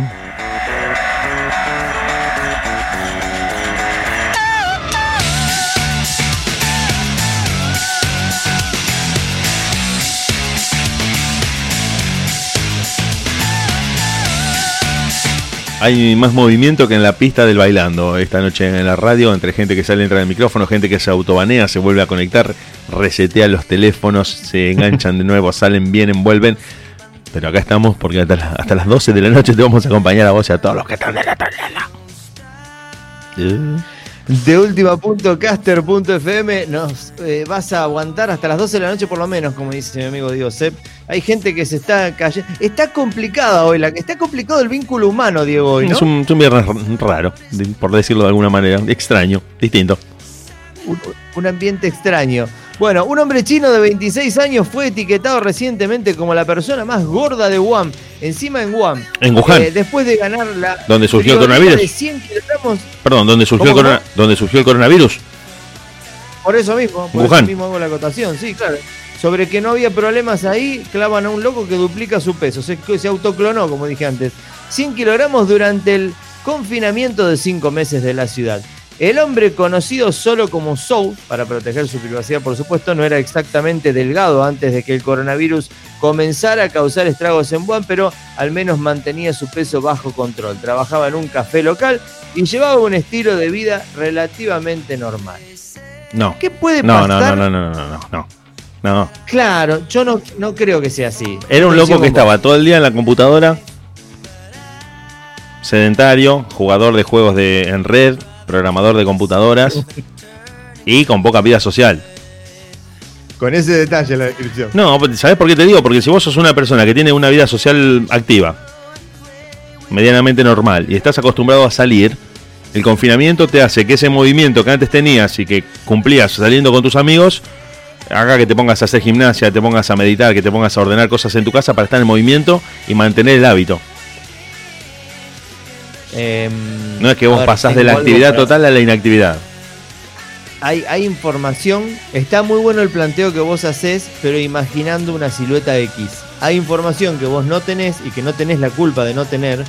Hay más movimiento que en la pista del bailando esta noche en la radio, entre gente que sale, entra en el micrófono, gente que se autobanea, se vuelve a conectar, resetea los teléfonos, se enganchan de nuevo, salen, vienen, vuelven. Pero acá estamos porque hasta, la- las 12 de la noche te vamos a acompañar a vos y a todos los que están del otro lado. Eh, De última.caster.fm nos eh, vas a aguantar hasta las 12 de la noche por lo menos, como dice mi amigo Diego Sepp. Hay gente que se está cayendo. Está complicada hoy, la está complicado el vínculo humano, Diego, hoy, ¿no? Es, un, es un viernes raro, por decirlo de alguna manera, extraño, distinto. un, un ambiente extraño. Bueno, un hombre chino de 26 años fue etiquetado recientemente como la persona más gorda de Guam, encima en Guam. En Wuhan. Eh, después de ganar la ¿Donde surgió el coronavirus? de 100 kilogramos, Perdón, ¿dónde surgió, el ¿Cómo, corona- ¿dónde surgió el coronavirus? por eso mismo, por Wuhan. eso mismo hago la acotación, sí, claro. Sobre que no había problemas ahí, clavan a un loco que duplica su peso, se, se autoclonó, como dije antes. 100 kilogramos durante el confinamiento de 5 meses de la ciudad. El hombre conocido solo como Soul, para proteger su privacidad por supuesto, no era exactamente delgado antes de que el coronavirus comenzara a causar estragos en Wuhan, pero al menos mantenía su peso bajo control. Trabajaba en un café local y llevaba un estilo de vida relativamente normal. No. ¿Qué puede No, pasar? no, no, no, no, no, no. No. Claro, yo no, no creo que sea así. Era un loco que estaba todo el día en la computadora, sedentario, jugador de juegos de, en red, programador de computadoras y con poca vida social. Con ese detalle en la descripción. No, pues, ¿sabes por qué te digo? Porque si vos sos una persona que tiene una vida social activa, medianamente normal, y estás acostumbrado a salir, el confinamiento te hace que ese movimiento que antes tenías y que cumplías saliendo con tus amigos, haga que te pongas a hacer gimnasia, te pongas a meditar, que te pongas a ordenar cosas en tu casa para estar en movimiento y mantener el hábito. Em, No es que vos ver, pasás de la actividad total a la inactividad. Hay, hay información. Está muy bueno el planteo que vos haces, pero imaginando una silueta X. hay información que vos no tenés y que no tenés la culpa de no tener,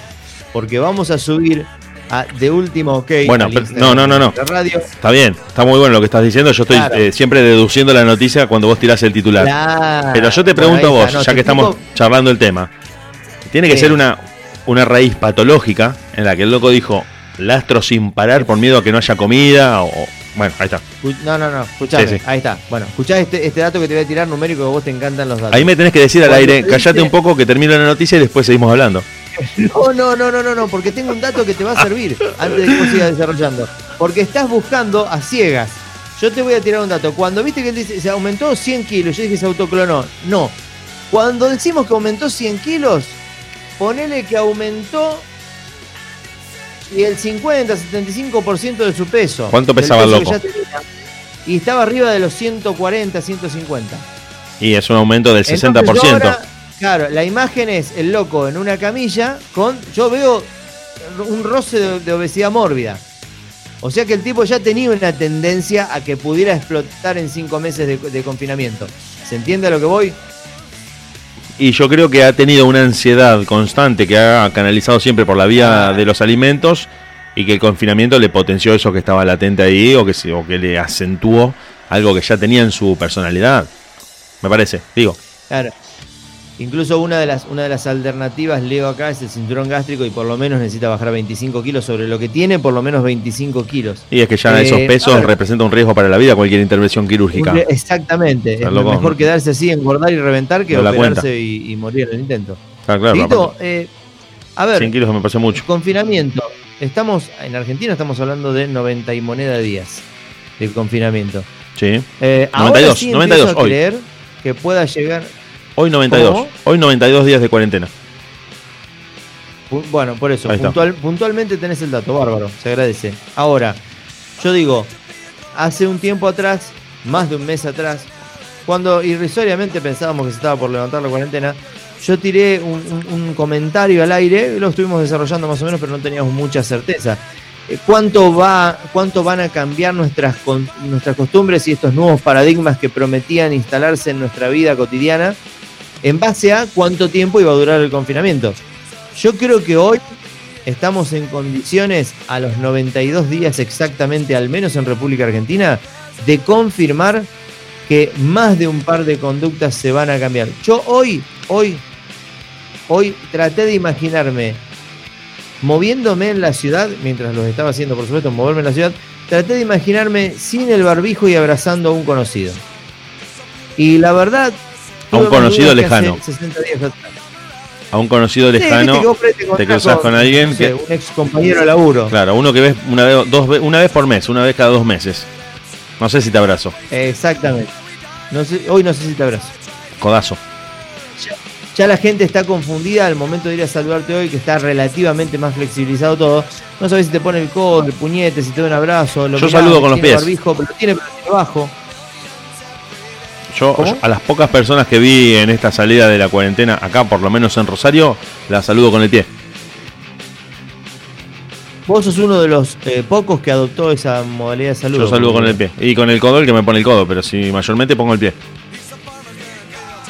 porque vamos a subir a De Último OK. Bueno, pero- no, no, no, no. radio. Está bien, está muy bueno lo que estás diciendo. Yo estoy Claro. eh, siempre deduciendo la noticia cuando vos tirás el titular. Claro. Pero yo te pregunto a vos, no, ya que estamos charlando el tema, tiene que ser una, una raíz patológica en la que el loco dijo lastro sin parar por miedo a que no haya comida o... bueno, ahí está. No, no, no, escuchame, Sí, sí. ahí está. Bueno, escuchá este, este dato que te voy a tirar numérico que vos te encantan los datos. Ahí me tenés que decir al aire, te callate un poco que termino la noticia y después seguimos hablando. No, <laughs> no, no, no, no, no, porque tengo un dato que te va a servir antes de que vos sigas desarrollando. Porque estás buscando a ciegas. Yo te voy a tirar un dato. Cuando viste que él dice, se aumentó 100 kilos, yo dije se autoclonó. No. Cuando decimos que aumentó 100 kilos, ponele que aumentó y el 50, 75% de su peso. ¿Cuánto pesaba el peso que loco? tenía. Y estaba arriba de los 140, 150. Y es un aumento del 60%. Entonces yo ahora, claro, la imagen es el loco en una camilla con. Yo veo un roce de, de obesidad mórbida. O sea que el tipo ya tenía una tendencia a que pudiera explotar en cinco meses de, de confinamiento. ¿Se entiende a lo que voy? Y yo creo que ha tenido una ansiedad constante que ha canalizado siempre por la vía de los alimentos y que el confinamiento le potenció eso que estaba latente ahí o que, o que le acentuó algo que ya tenía en su personalidad. Me parece, digo. Claro. Incluso una de las, una de las alternativas, leo acá, es el cinturón gástrico y por lo menos necesita bajar 25 kilos sobre lo que tiene, por lo menos 25 kilos. Y es que ya Eh, esos pesos ver. representan un riesgo para la vida cualquier intervención quirúrgica. Exactamente. Es mejor quedarse así, engordar y reventar que No operarse y, y morir en el intento. Ah, claro, Tito, eh, a ver, 100 kilos me parece mucho. confinamiento. Estamos, en Argentina estamos hablando de 90 y moneda días de confinamiento. Sí. Eh, ahora 92, sí 92 empiezo a hoy. creer que pueda llegar. Hoy 92. ¿Cómo? Hoy 92 días de cuarentena. Bueno, por eso, puntual- puntualmente tenés el dato, bárbaro, se agradece. Ahora, yo digo, hace un tiempo atrás, más de un mes atrás, cuando irrisoriamente pensábamos que se estaba por levantar la cuarentena, yo tiré un, un- un comentario al aire, lo estuvimos desarrollando más o menos, pero no teníamos mucha certeza. Eh, ¿Cuánto, va, ¿Cuánto van a cambiar nuestras, con- nuestras costumbres y estos nuevos paradigmas que prometían instalarse en nuestra vida cotidiana? En base a cuánto tiempo iba a durar el confinamiento. Yo creo que hoy estamos en condiciones, a los 92 días exactamente, al menos en República Argentina, de confirmar que más de un par de conductas se van a cambiar. Yo hoy, hoy, hoy traté de imaginarme moviéndome en la ciudad, mientras los estaba haciendo, por supuesto, moverme en la ciudad, traté de imaginarme sin el barbijo y abrazando a un conocido. Y la verdad... A un conocido lejano. 60 días atrás. A un conocido lejano te cruzas con alguien no sé, que. un ex compañero de laburo. Claro, uno que ves una vez, dos, una vez por mes, una vez cada dos meses. No sé si te abrazo. Exactamente. No sé, hoy no sé si te abrazo. Codazo. Ya la gente está confundida al momento de ir a saludarte hoy, que está relativamente más flexibilizado todo. No sabes si te pone el codo, el puñete, si te da un abrazo. Lo Yo mirás, saludo con los pies. barbijo, pero tiene, pero lo tiene bajo. Yo, a las pocas personas que vi en esta salida de la cuarentena, acá por lo menos en Rosario, las saludo con el pie. Vos sos uno de los eh, pocos que adoptó esa modalidad de saludo. Yo saludo con el pie. Y con el codo el que me pone el codo, pero si mayormente pongo el pie.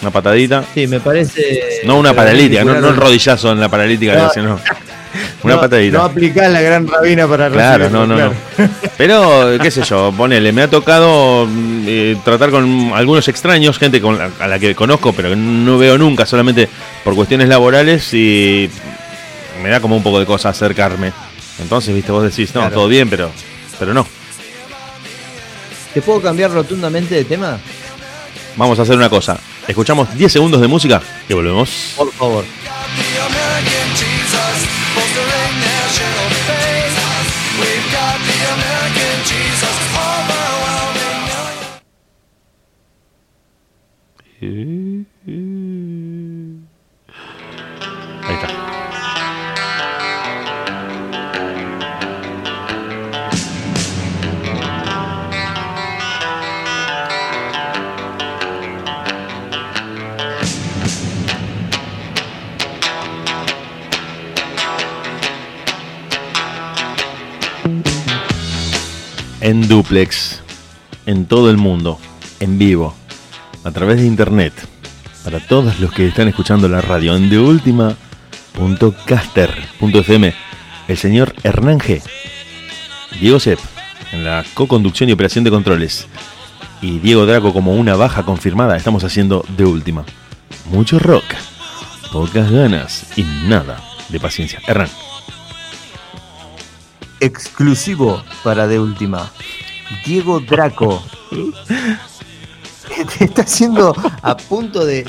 Una patadita. Sí, me parece. No una paralítica, no, no el rodillazo en la paralítica, No. sino <laughs> una no, patadita. No aplicás la gran rabina para Claro, no, no, claro. no. <laughs> Pero, qué sé yo, ponele, me ha tocado mm, eh, tratar con algunos extraños, gente con la- a la que conozco, pero que no veo nunca, solamente por cuestiones laborales y me da como un poco de cosa acercarme. Entonces, viste, vos decís, no, Claro. todo bien, pero, pero no. ¿Te puedo cambiar rotundamente de tema? Vamos a hacer una cosa. Escuchamos 10 segundos de música y volvemos. Por favor. We've got the American Jesus, overwhelming En duplex, en todo el mundo, en vivo, a través de internet, para todos los que están escuchando la radio en deultima.caster.fm, el señor Hernán G. Diego Sepp en la co-conducción y operación de controles. Y Diego Draco como una baja confirmada. Estamos haciendo de última. Mucho rock, pocas ganas y nada de paciencia. Hernán. Exclusivo para de última. Diego Draco. <laughs> Está haciendo a punto de,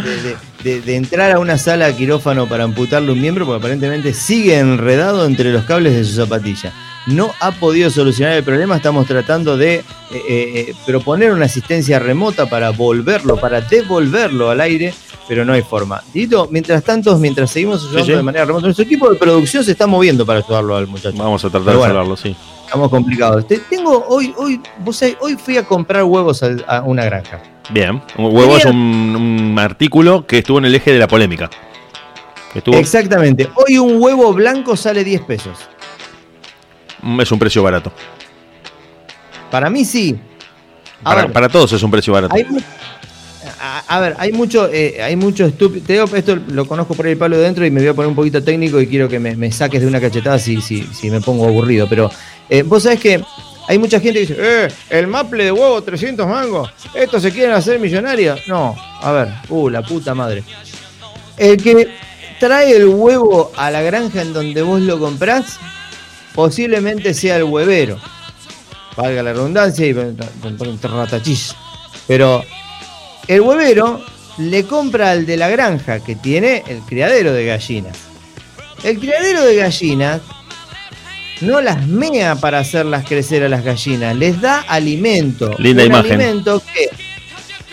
entrar a una sala quirófano para amputarle un miembro porque aparentemente sigue enredado entre los cables de su zapatilla. No ha podido solucionar el problema, estamos tratando de eh, eh, eh, proponer una asistencia remota para volverlo, para devolverlo al aire, pero no hay forma. Dito, mientras tanto, mientras seguimos ayudando sí. de manera remota, nuestro equipo de producción se está moviendo para ayudarlo al muchacho. Vamos a tratar de salvarlo, sí. Estamos complicados. Te- tengo hoy, hoy, vos sabés, hoy fui a comprar huevos a, a una granja. Bien. Un huevo es un, un artículo que estuvo en el eje de la polémica. Estuvo, Exactamente. Hoy un huevo blanco sale 10 pesos. es un precio barato. Para mí sí. Para, todos es un precio barato. hay a, ver, hay mucho, eh, hay mucho estúpido. Esto lo conozco por el palo de dentro y me voy a poner un poquito técnico y quiero que me, saques de una cachetada si me pongo aburrido. Pero eh, vos sabés que hay mucha gente que dice, eh, el maple de huevo 300 mangos, estos se quieren hacer millonarios. No, a ver, uh, la puta madre. El que trae el huevo a la granja en donde vos lo comprás, posiblemente sea el huevero. Valga la redundancia y ratachis. Pero el huevero le compra al de la granja que tiene el criadero de gallinas. El criadero de gallinas no las mea para hacerlas crecer a las gallinas, les da alimento. Linda Un imagen. alimento que.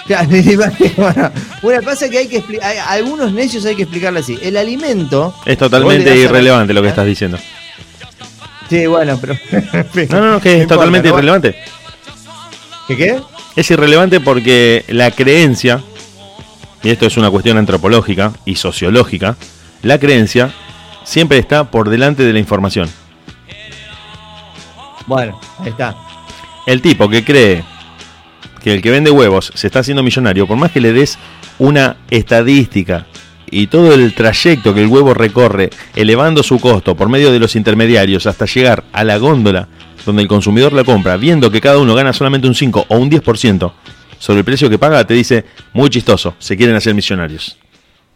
<laughs> Bueno, una cosa que hay que explicar, algunos necios hay que explicarle así. El alimento. Es totalmente irrelevante lo que estás diciendo. Sí, bueno, <laughs> pero. No, no, no, que es importa, totalmente irrelevante. ¿Qué qué? Es irrelevante porque la creencia, y esto es una cuestión antropológica y sociológica, la creencia siempre está por delante de la información. Bueno, ahí está. El tipo que cree que el que vende huevos se está haciendo millonario, por más que le des una estadística y todo el trayecto que el huevo recorre, elevando su costo por medio de los intermediarios hasta llegar a la góndola donde el consumidor la compra, viendo que cada uno gana solamente un 5 o un 10% sobre el precio que paga, te dice, muy chistoso, se quieren hacer millonarios.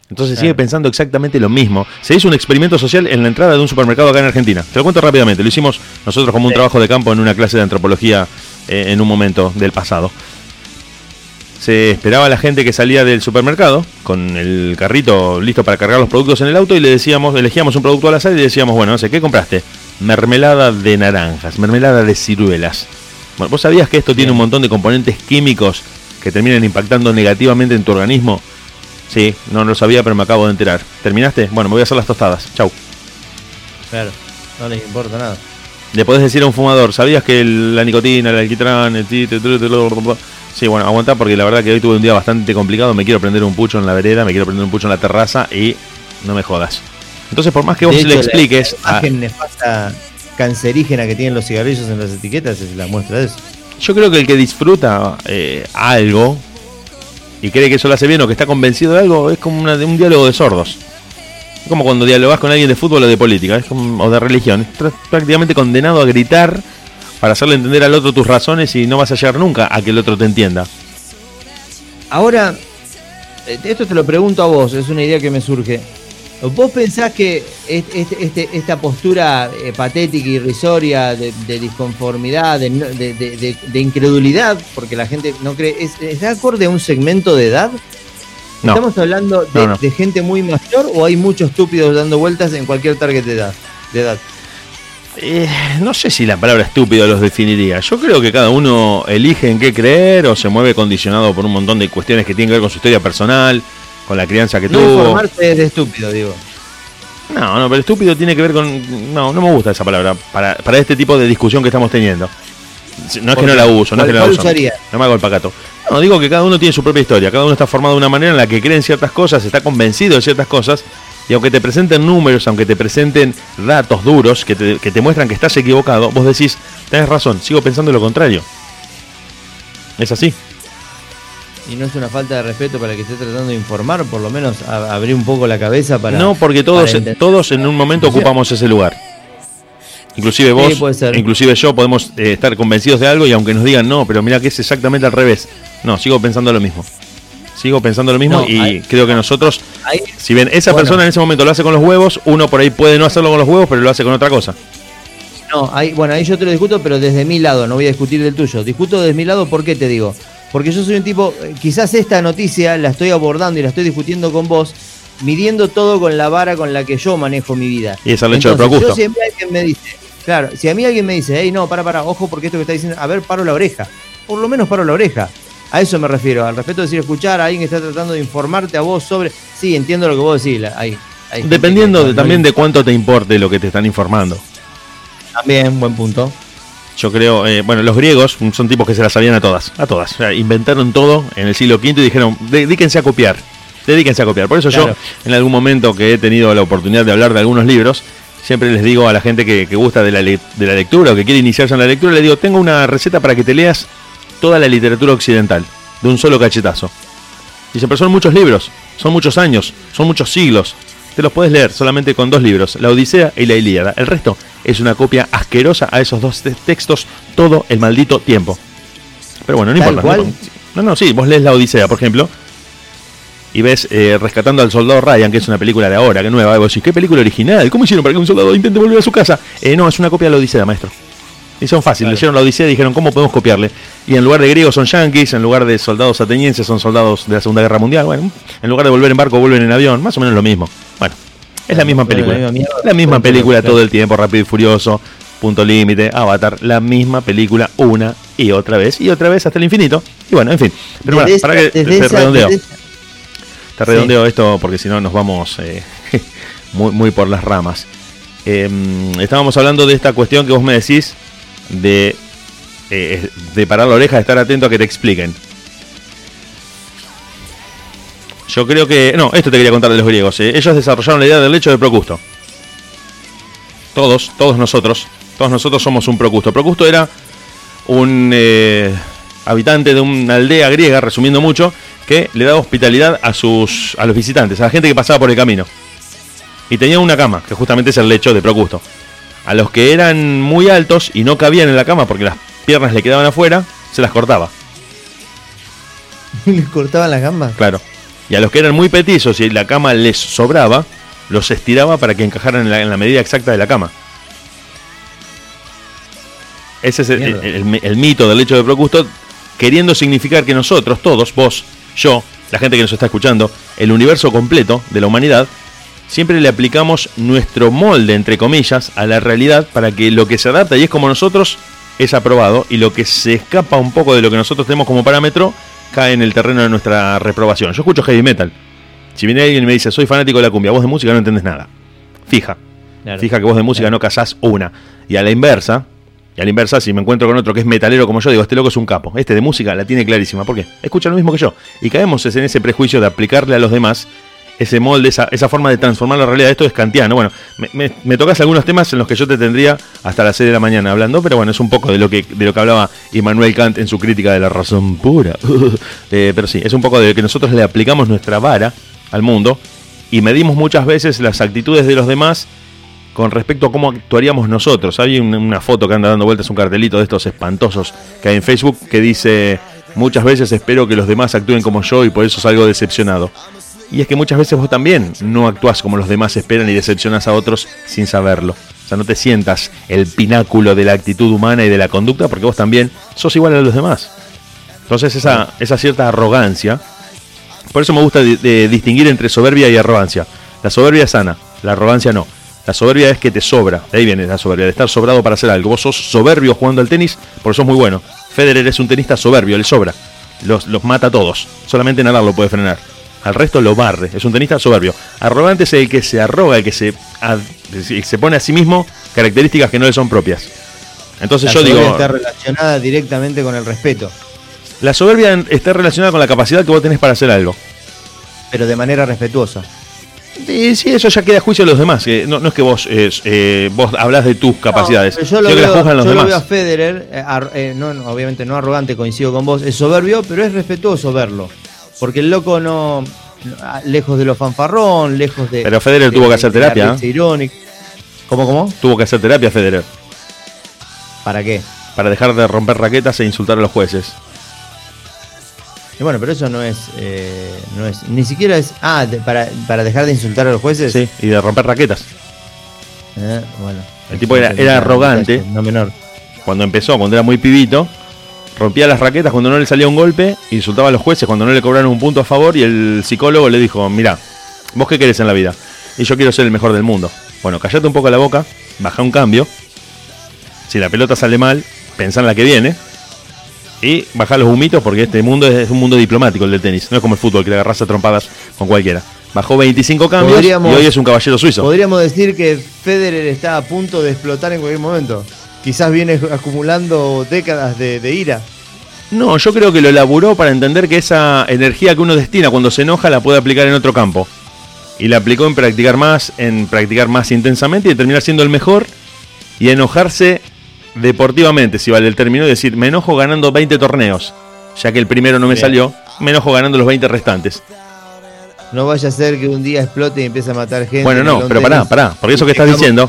Entonces sigue pensando exactamente lo mismo. Se hizo un experimento social en la entrada de un supermercado acá en Argentina. Te lo cuento rápidamente. Lo hicimos nosotros como un Sí. trabajo de campo en una clase de antropología eh, en un momento del pasado. Se esperaba a la gente que salía del supermercado con el carrito listo para cargar los productos en el auto y le decíamos, elegíamos un producto al azar y le decíamos, bueno, no sé, ¿qué compraste? Mermelada de naranjas, mermelada de ciruelas. Bueno, ¿vos sabías que esto tiene un montón de componentes químicos que terminan impactando negativamente en tu organismo? Sí, no lo sabía, pero me acabo de enterar. ¿Terminaste? Bueno, me voy a hacer las tostadas. Chau. Claro, no les importa nada. Le podés decir a un fumador, ¿sabías que el- la nicotina, el alquitrán, el tite? Sí, bueno, aguantá porque la verdad que hoy tuve un día bastante complicado. Me quiero prender un pucho en la vereda, me quiero prender un pucho en la terraza y no me jodas. Entonces, por más que vos le expliques. La, imagen nefasta cancerígena que tienen los cigarrillos en las etiquetas es la muestra de eso. Yo creo que el que disfruta eh, algo y cree que eso lo hace bien o que está convencido de algo es como una- un diálogo de sordos. Es como cuando dialogas con alguien de fútbol o de política es como- o de religión. Estás prácticamente condenado a gritar para hacerle entender al otro tus razones y no vas a llegar nunca a que el otro te entienda. Ahora, eh, esto te lo pregunto a vos, es una idea que me surge. ¿Vos pensás que est- este- este- esta postura eh, patética y irrisoria de, de disconformidad, de, de- de- incredulidad, porque la gente no cree, es, es acorde a un segmento de edad? No. ¿Estamos hablando de, No, no. de gente muy mayor o hay muchos estúpidos dando vueltas en cualquier target de edad? De edad? Eh, no sé si la palabra estúpido los definiría. Yo creo que cada uno elige en qué creer o se mueve condicionado por un montón de cuestiones que tienen que ver con su historia personal, con la crianza que No tuvo. informarse es de estúpido, digo. No, no, pero estúpido tiene que ver con. No, no me gusta esa palabra para, para este tipo de discusión que estamos teniendo. No es que no la uso, no es que no la ¿Cuál uso. usaría? No me hago el pacato. No, digo que cada uno tiene su propia historia, cada uno está formado de una manera en la que cree en ciertas cosas, está convencido de ciertas cosas, y aunque te presenten números, aunque te presenten datos duros que te, que te muestran que estás equivocado, vos decís, tenés razón, sigo pensando lo contrario. Es así. Y no es una falta de respeto para el que esté tratando de informar, por lo menos a- abrir un poco la cabeza para. no, porque todos, todos en un momento ocupamos ese lugar. Inclusive vos, inclusive yo podemos eh, estar convencidos de algo y aunque nos digan no, pero mira que es exactamente al revés. No, sigo pensando lo mismo. Sigo pensando lo mismo No, y ahí- creo que nosotros, Ahí, si bien esa Bueno. persona en ese momento lo hace con los huevos, uno por ahí puede no hacerlo con los huevos, pero lo hace con otra cosa. no, ahí, bueno, ahí yo te lo discuto, pero desde mi lado, no voy a discutir del tuyo. Discuto desde mi lado, ¿por qué te digo? Porque yo soy un tipo, eh, quizás esta noticia la estoy abordando y la estoy discutiendo con vos, midiendo todo con la vara con la que yo manejo mi vida. Y es el hecho de Entonces, Procusto. Yo si a mí alguien me dice, claro, si a mí alguien me dice, hey, no, para, para, ojo, porque esto que está diciendo, a ver, paro la oreja. Por lo menos paro la oreja. A eso me refiero, al respeto de decir escuchar a alguien que está tratando de informarte a vos sobre. Sí, entiendo lo que vos decís, ahí. Dependiendo que de- también de cuánto te importe lo que te están informando. También, buen punto. Yo creo, eh, bueno, los griegos son tipos que se las sabían a todas, a todas. O sea, inventaron todo en el siglo V y dijeron, dedíquense a copiar, dedíquense a copiar. Por eso Claro. yo, en algún momento que he tenido la oportunidad de hablar de algunos libros, siempre les digo a la gente que, que gusta de la, de la lectura o que quiere iniciarse en la lectura, les digo, tengo una receta para que te leas toda la literatura occidental, de un solo cachetazo. Dicen, pero son muchos libros, son muchos años, son muchos siglos. Te los puedes leer solamente con dos libros, la Odisea y la Ilíada. El resto es una copia asquerosa a esos dos te- textos todo el maldito tiempo. Pero bueno, no Tal importa. no cual. No, no, sí, vos lees la Odisea, por ejemplo, y ves eh, Rescatando al Soldado Ryan, que es una película de ahora, que nueva, y vos decís, ¿qué película original? ¿Cómo hicieron para que un soldado intente volver a su casa? Eh, no, es una copia de la Odisea, maestro. Y son fáciles, leyeron la Odisea y dijeron, ¿cómo podemos copiarle? Y en lugar de griegos son yanquis, en lugar de soldados atenienses son soldados de la Segunda Guerra Mundial, bueno, en lugar de volver en barco vuelven en avión, más o menos lo mismo. Bueno, es la misma película. la misma La película todo el tiempo, Rápido y Furioso, Punto Límite, Avatar, la misma película una y otra vez y otra vez hasta el infinito. Y bueno, en fin. Pero bueno, para que esa- redondeo. Te redondeo esto porque si no nos vamos eh, <laughs> muy, muy por las ramas. Eh, estábamos hablando de esta cuestión que vos me decís de, eh, de parar la oreja, de estar atento a que te expliquen. Yo creo que... No, esto te quería contar de los griegos. eh. Ellos desarrollaron la idea del lecho de Procusto. Todos, todos nosotros, todos nosotros somos un Procusto. Procusto era un eh, habitante de una aldea griega, resumiendo mucho, que le daba hospitalidad a sus a los visitantes, a la gente que pasaba por el camino. Y tenía una cama, que justamente es el lecho de Procusto. A los que eran muy altos y no cabían en la cama porque las piernas le quedaban afuera, se las cortaba, <laughs> ¿Les cortaban las gambas? claro. Y a los que eran muy petizos y la cama les sobraba, los estiraba para que encajaran en la, en la medida exacta de la cama. Ese es el, el- el- el mito del lecho de Procusto, queriendo significar que nosotros, todos, vos, yo, la gente que nos está escuchando, el universo completo de la humanidad, siempre le aplicamos nuestro molde, entre comillas, a la realidad para que lo que se adapta y es como nosotros es aprobado y lo que se escapa un poco de lo que nosotros tenemos como parámetro cae en el terreno de nuestra reprobación. Yo escucho heavy metal. Si viene alguien y me dice, soy fanático de la cumbia, vos de música no entendés nada. Fija. Claro. Fija que vos de música no cazás una. Y a la inversa, y a la inversa, si me encuentro con otro que es metalero como yo, digo, este loco es un capo. Este de música la tiene clarísima. ¿Por qué? Escucha lo mismo que yo. Y caemos en ese prejuicio de aplicarle a los demás ese molde, esa, esa forma de transformar la realidad. Esto es kantiano. Bueno, me, me, tocas algunos temas en los que yo te tendría hasta las 6 de la mañana hablando, pero bueno, es un poco de lo que, de lo que hablaba Immanuel Kant en su crítica de la razón pura. <laughs> Eh, pero sí, es un poco de que nosotros le aplicamos nuestra vara al mundo y medimos muchas veces las actitudes de los demás con respecto a cómo actuaríamos nosotros. Hay un- una foto que anda dando vueltas, un cartelito de estos espantosos que hay en Facebook que dice, muchas veces espero que los demás actúen como yo y por eso salgo decepcionado. Y es que muchas veces vos también no actuás como los demás esperan y decepcionas a otros sin saberlo. O sea, no te sientas el pináculo de la actitud humana y de la conducta porque vos también sos igual a los demás. Entonces esa, esa cierta arrogancia, por eso me gusta distinguir entre soberbia y arrogancia. La soberbia es sana, la arrogancia no. La soberbia es que te sobra, ahí viene la soberbia, de estar sobrado para hacer algo. Vos sos soberbio jugando al tenis, por eso sos muy bueno. Federer es un tenista soberbio, le sobra. Los, los mata a todos, solamente Nadal lo puede frenar. Al resto lo barre, es un tenista soberbio. Arrogante es el que se arroga, el que se, ad- se pone a sí mismo características que no le son propias. Entonces La yo soberbia digo, está relacionada directamente con el respeto, la soberbia está relacionada con la capacidad que vos tenés para hacer algo. pero de manera respetuosa. Sí, sí, eso ya queda a juicio de los demás. no, no es que vos eh, eh, vos hablas de tus capacidades, No, yo lo, que las veo, juzgan los yo lo demás. veo a Federer, eh, ar- eh, no, no, obviamente no arrogante, coincido con vos, es soberbio, pero es respetuoso verlo. Porque el loco no, lejos de lo fanfarrón, lejos de... Pero Federer de- tuvo que hacer de terapia, risa irónica. ¿Cómo, cómo? Tuvo que hacer terapia Federer ¿Para qué? para dejar de romper raquetas e insultar a los jueces. Y bueno, pero eso no es, eh, no es, ni siquiera es, ah, de- para, para dejar de insultar a los jueces. Sí, y de romper raquetas. Eh, bueno. El tipo era, era arrogante. No menor. Cuando empezó, cuando era muy pibito, rompía las raquetas cuando no le salía un golpe, insultaba a los jueces cuando no le cobraron un punto a favor y el psicólogo le dijo, mira, vos qué querés en la vida? Y yo quiero ser el mejor del mundo. Bueno, callate un poco la boca, baja un cambio. Si la pelota sale mal, pensá en la que viene. Y baja los humitos porque este mundo es un mundo diplomático el del tenis. No es como el fútbol que le agarras a trompadas con cualquiera. Bajó 25 cambios Podríamos- y hoy es un caballero suizo. Podríamos decir que Federer está a punto de explotar en cualquier momento. Quizás viene acumulando décadas de, de ira. No, yo creo que lo elaboró para entender que esa energía que uno destina cuando se enoja la puede aplicar en otro campo. Y la aplicó en practicar más, en practicar más intensamente y terminar siendo el mejor y enojarse deportivamente, si vale el término, y decir, me enojo ganando 20 torneos, ya que el primero no me Bien. salió, me enojo ganando los 20 restantes. No vaya a ser que un día explote y empiece a matar gente. Bueno, en no, pero pará, pará, porque eso que estás diciendo,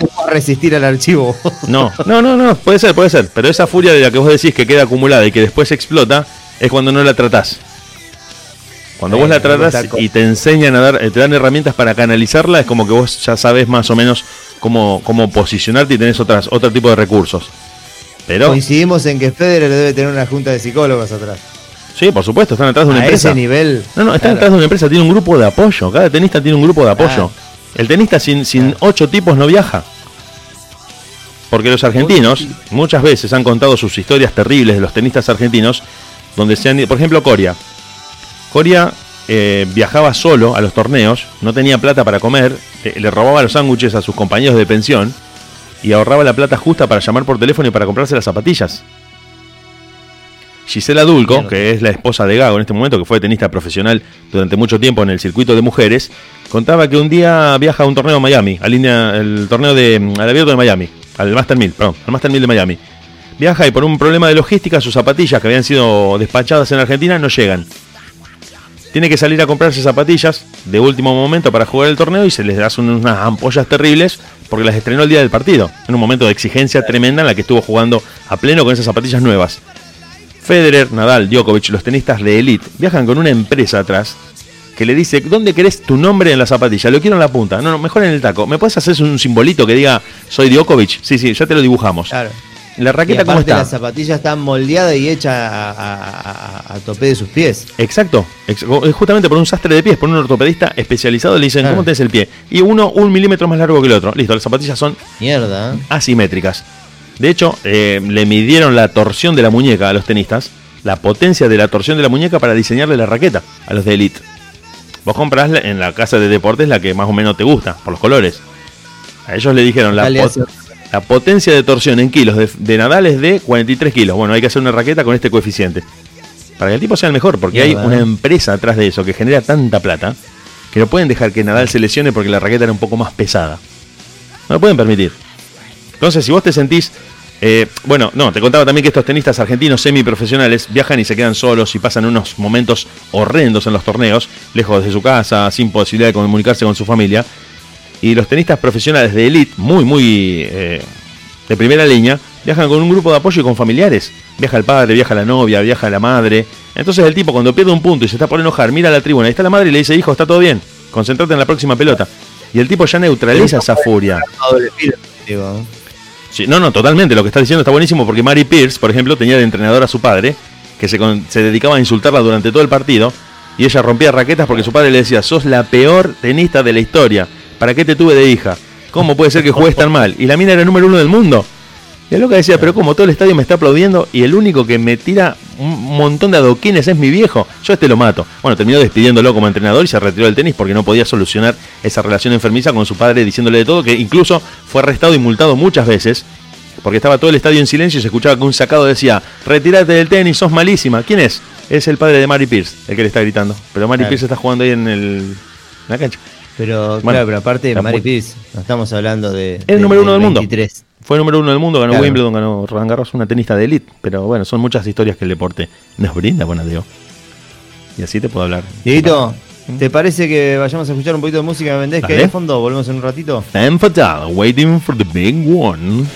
no te resistir al archivo. <laughs> no, no, no, no, puede ser, puede ser, pero esa furia de la que vos decís que queda acumulada y que después explota, es cuando no la tratás. Cuando vos la tratás y te enseñan a dar, eh, te dan herramientas para canalizarla, es como que vos ya sabes más o menos cómo, cómo posicionarte y tenés otras, otro tipo de recursos. Pero, Coincidimos en que Federer debe tener una junta de psicólogos atrás. Sí, por supuesto, están atrás de una a empresa. ese nivel. No, no, están Claro. atrás de una empresa, tiene un grupo de apoyo. Cada tenista tiene un grupo de apoyo. El tenista sin, sin ocho tipos no viaja. Porque los argentinos muchas veces han contado sus historias terribles de los tenistas argentinos, donde se han ido- por ejemplo, Coria. Coria eh, viajaba solo a los torneos, no tenía plata para comer, eh, le robaba los sándwiches a sus compañeros de pensión y ahorraba la plata justa para llamar por teléfono y para comprarse las zapatillas. Gisela Dulco, que es la esposa de Gago en este momento, que fue tenista profesional durante mucho tiempo en el circuito de mujeres, contaba que un día viaja a un torneo en Miami, al el torneo de, al abierto de Miami, al Master 1000, perdón, al Master 1000 de Miami. Viaja y por un problema de logística sus zapatillas que habían sido despachadas en Argentina no llegan. Tiene que salir a comprarse zapatillas de último momento para jugar el torneo y se les da unas ampollas terribles porque las estrenó el día del partido, en un momento de exigencia tremenda en la que estuvo jugando a pleno con esas zapatillas nuevas. Federer, Nadal, Djokovic, los tenistas de elite, viajan con una empresa atrás que le dice, ¿dónde querés tu nombre en la zapatilla? Lo quiero en la punta. No, no, mejor en el taco. ¿Me puedes hacer un simbolito que diga, soy Djokovic? Sí, sí, ya te lo dibujamos. Claro. La Y raqueta, ¿cómo aparte está? la zapatilla está moldeada y hecha a, a- a- a tope de sus pies. Exacto, ex- justamente por un sastre de pies, por un ortopedista especializado, le dicen, Claro. ¿cómo tenés el pie? Y uno un milímetro más largo que el otro. Listo, las zapatillas son Mierda. ¿eh? asimétricas. De hecho, eh, le midieron la torsión de la muñeca a los tenistas, la potencia de la torsión de la muñeca para diseñarle la raqueta a los de elite. Vos comprás en la casa de deportes la que más o menos te gusta, por los colores. A ellos le dijeron, la, pot- la potencia de torsión en kilos de, de Nadal es de 43 kilos. Bueno, hay que hacer una raqueta con este coeficiente. Para que el tipo sea el mejor, porque hay una ¿eh? empresa atrás de eso que genera tanta plata que no pueden dejar que Nadal se lesione porque la raqueta era un poco más pesada. No lo pueden permitir. Entonces, si vos te sentís. eh, bueno, no, te contaba también que estos tenistas argentinos semiprofesionales viajan y se quedan solos y pasan unos momentos horrendos en los torneos, lejos de su casa, sin posibilidad de comunicarse con su familia. Y los tenistas profesionales de elite, muy, muy eh, de primera línea, viajan con un grupo de apoyo y con familiares. Viaja el padre, viaja la novia, viaja la madre. Entonces el tipo cuando pierde un punto y se está por enojar, mira a la tribuna, ahí está la madre y le dice, hijo, está todo bien, concentrate en la próxima pelota. Y el tipo ya neutraliza esa furia. No, no, totalmente. Lo que está diciendo está buenísimo porque Mary Pierce, por ejemplo, tenía de entrenador a su padre, que se, dedicaba a insultarla durante todo el partido, y ella rompía raquetas porque su padre le decía, sos la peor tenista de la historia. ¿Para qué te tuve de hija? ¿Cómo puede ser que juegues tan mal? Y la mina era el número uno del mundo. Y el loca decía, pero como todo el estadio me está aplaudiendo y el único que me tira un montón de adoquines, es mi viejo, yo este lo mato. Bueno, terminó despidiéndolo como entrenador y se retiró del tenis porque no podía solucionar esa relación enfermiza con su padre diciéndole de todo, que incluso fue arrestado y multado muchas veces porque estaba todo el estadio en silencio y se escuchaba que un sacado decía, retírate del tenis, sos malísima. ¿Quién es? Es el padre de Mari Pierce, el que le está gritando. Pero Mari claro. Pierce está jugando ahí en, el, en la cancha. Pero, claro, pero aparte de Mari Pierce, no estamos hablando de... Es el número uno del 23. mundo. Fue número uno del mundo, ganó. Wimbledon, ganó Roland Garros, una tenista de elite. Pero bueno, son muchas historias que el deporte nos brinda, bueno, Diego. Y así te puedo hablar. Dieguito, ¿Mm? ¿te parece que vayamos a escuchar un poquito de música? ¿Me vendés que de fondo? Volvemos en un ratito. Time for Waiting for the Big One.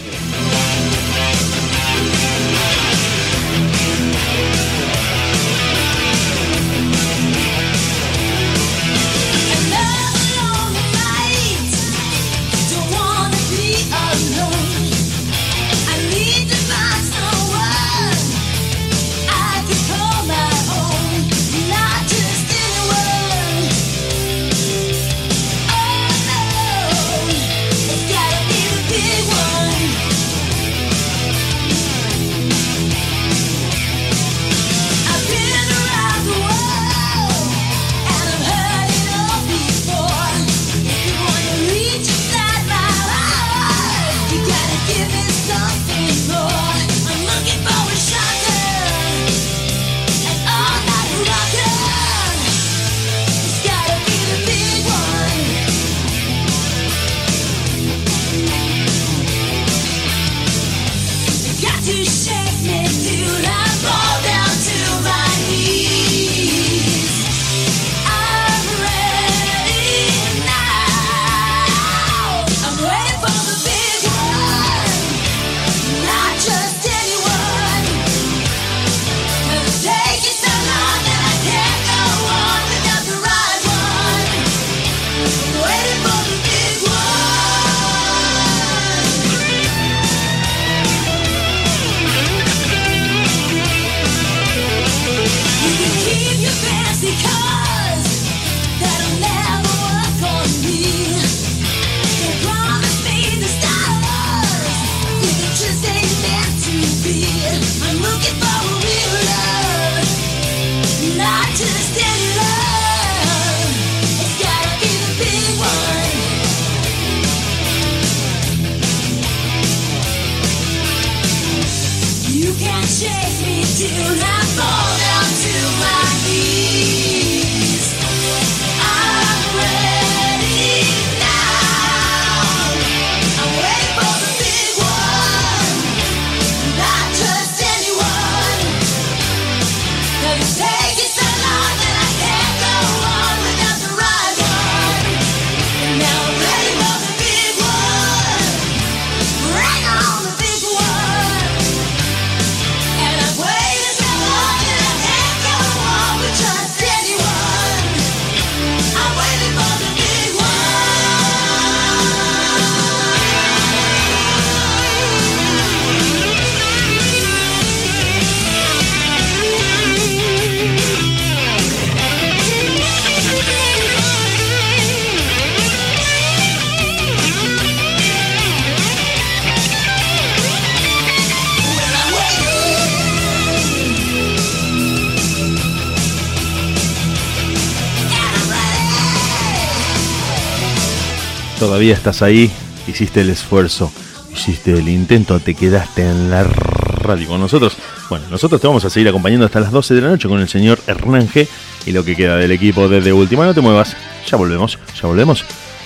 todavía estás ahí, hiciste el esfuerzo, hiciste el intento, te quedaste en la radio con nosotros. Bueno, nosotros te vamos a seguir acompañando hasta las 12 de la noche con el señor Hernán G y lo que queda del equipo desde última. No te muevas, ya volvemos, ya volvemos,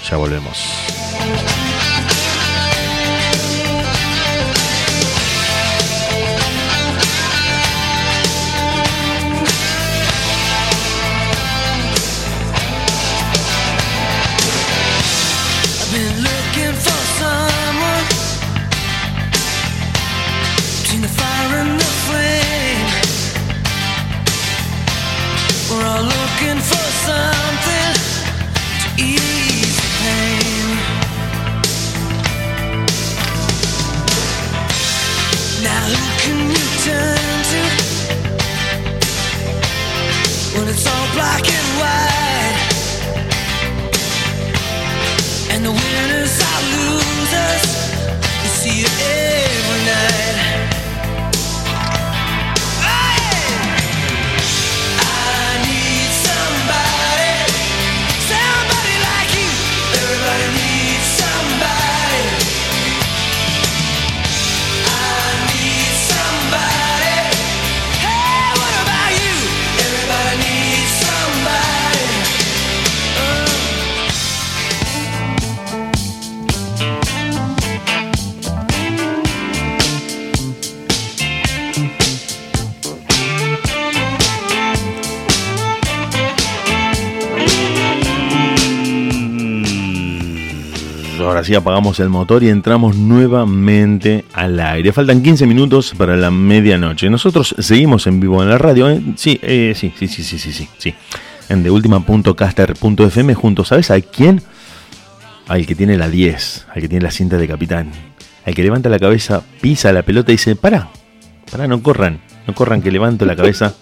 ya volvemos. Ahora sí apagamos el motor y entramos nuevamente al aire. Faltan 15 minutos para la medianoche. Nosotros seguimos en vivo en la radio. ¿eh? Sí, eh, sí, sí, sí, sí, sí, sí, sí. En deultima.caster.fm junto, ¿sabes a quién? Al que tiene la 10, al que tiene la cinta de capitán. Al que levanta la cabeza, pisa la pelota y dice, para, para, no corran, no corran que levanto la cabeza.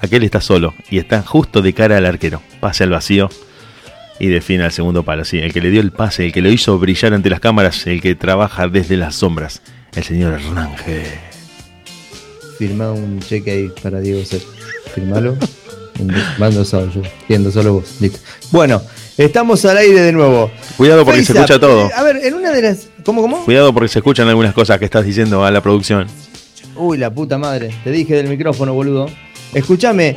Aquel está solo y está justo de cara al arquero. Pase al vacío y define al segundo palo. Sí, el que le dio el pase, el que lo hizo brillar ante las cámaras, el que trabaja desde las sombras, el señor Hernández. Firma un cheque ahí para Diego C. Firmalo. Mando solo yo. Entiendo solo vos. Listo. Bueno, estamos al aire de nuevo. Cuidado porque se escucha Up. todo. Eh, A ver, en una de las. ¿Cómo, cómo? Cuidado porque se escuchan algunas cosas que estás diciendo a la producción. Uy, la puta madre. Te dije del micrófono, boludo. Escúchame.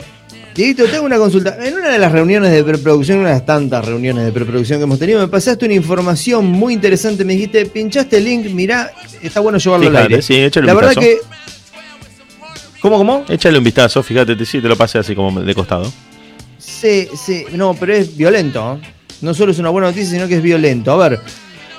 Dieguito, tengo una consulta. En una de las reuniones de preproducción, una de las tantas reuniones de preproducción que hemos tenido, me pasaste una información muy interesante. Me dijiste, pinchaste el link, mirá, está bueno llevarlo al Fíjate, aire. sí, échale La un verdad vistazo. que. ¿Cómo, cómo? Échale un vistazo, fíjate, te- sí, te lo pasé así como de costado. Sí, sí, no, pero es violento. ¿eh? No solo es una buena noticia, sino que es violento. A ver,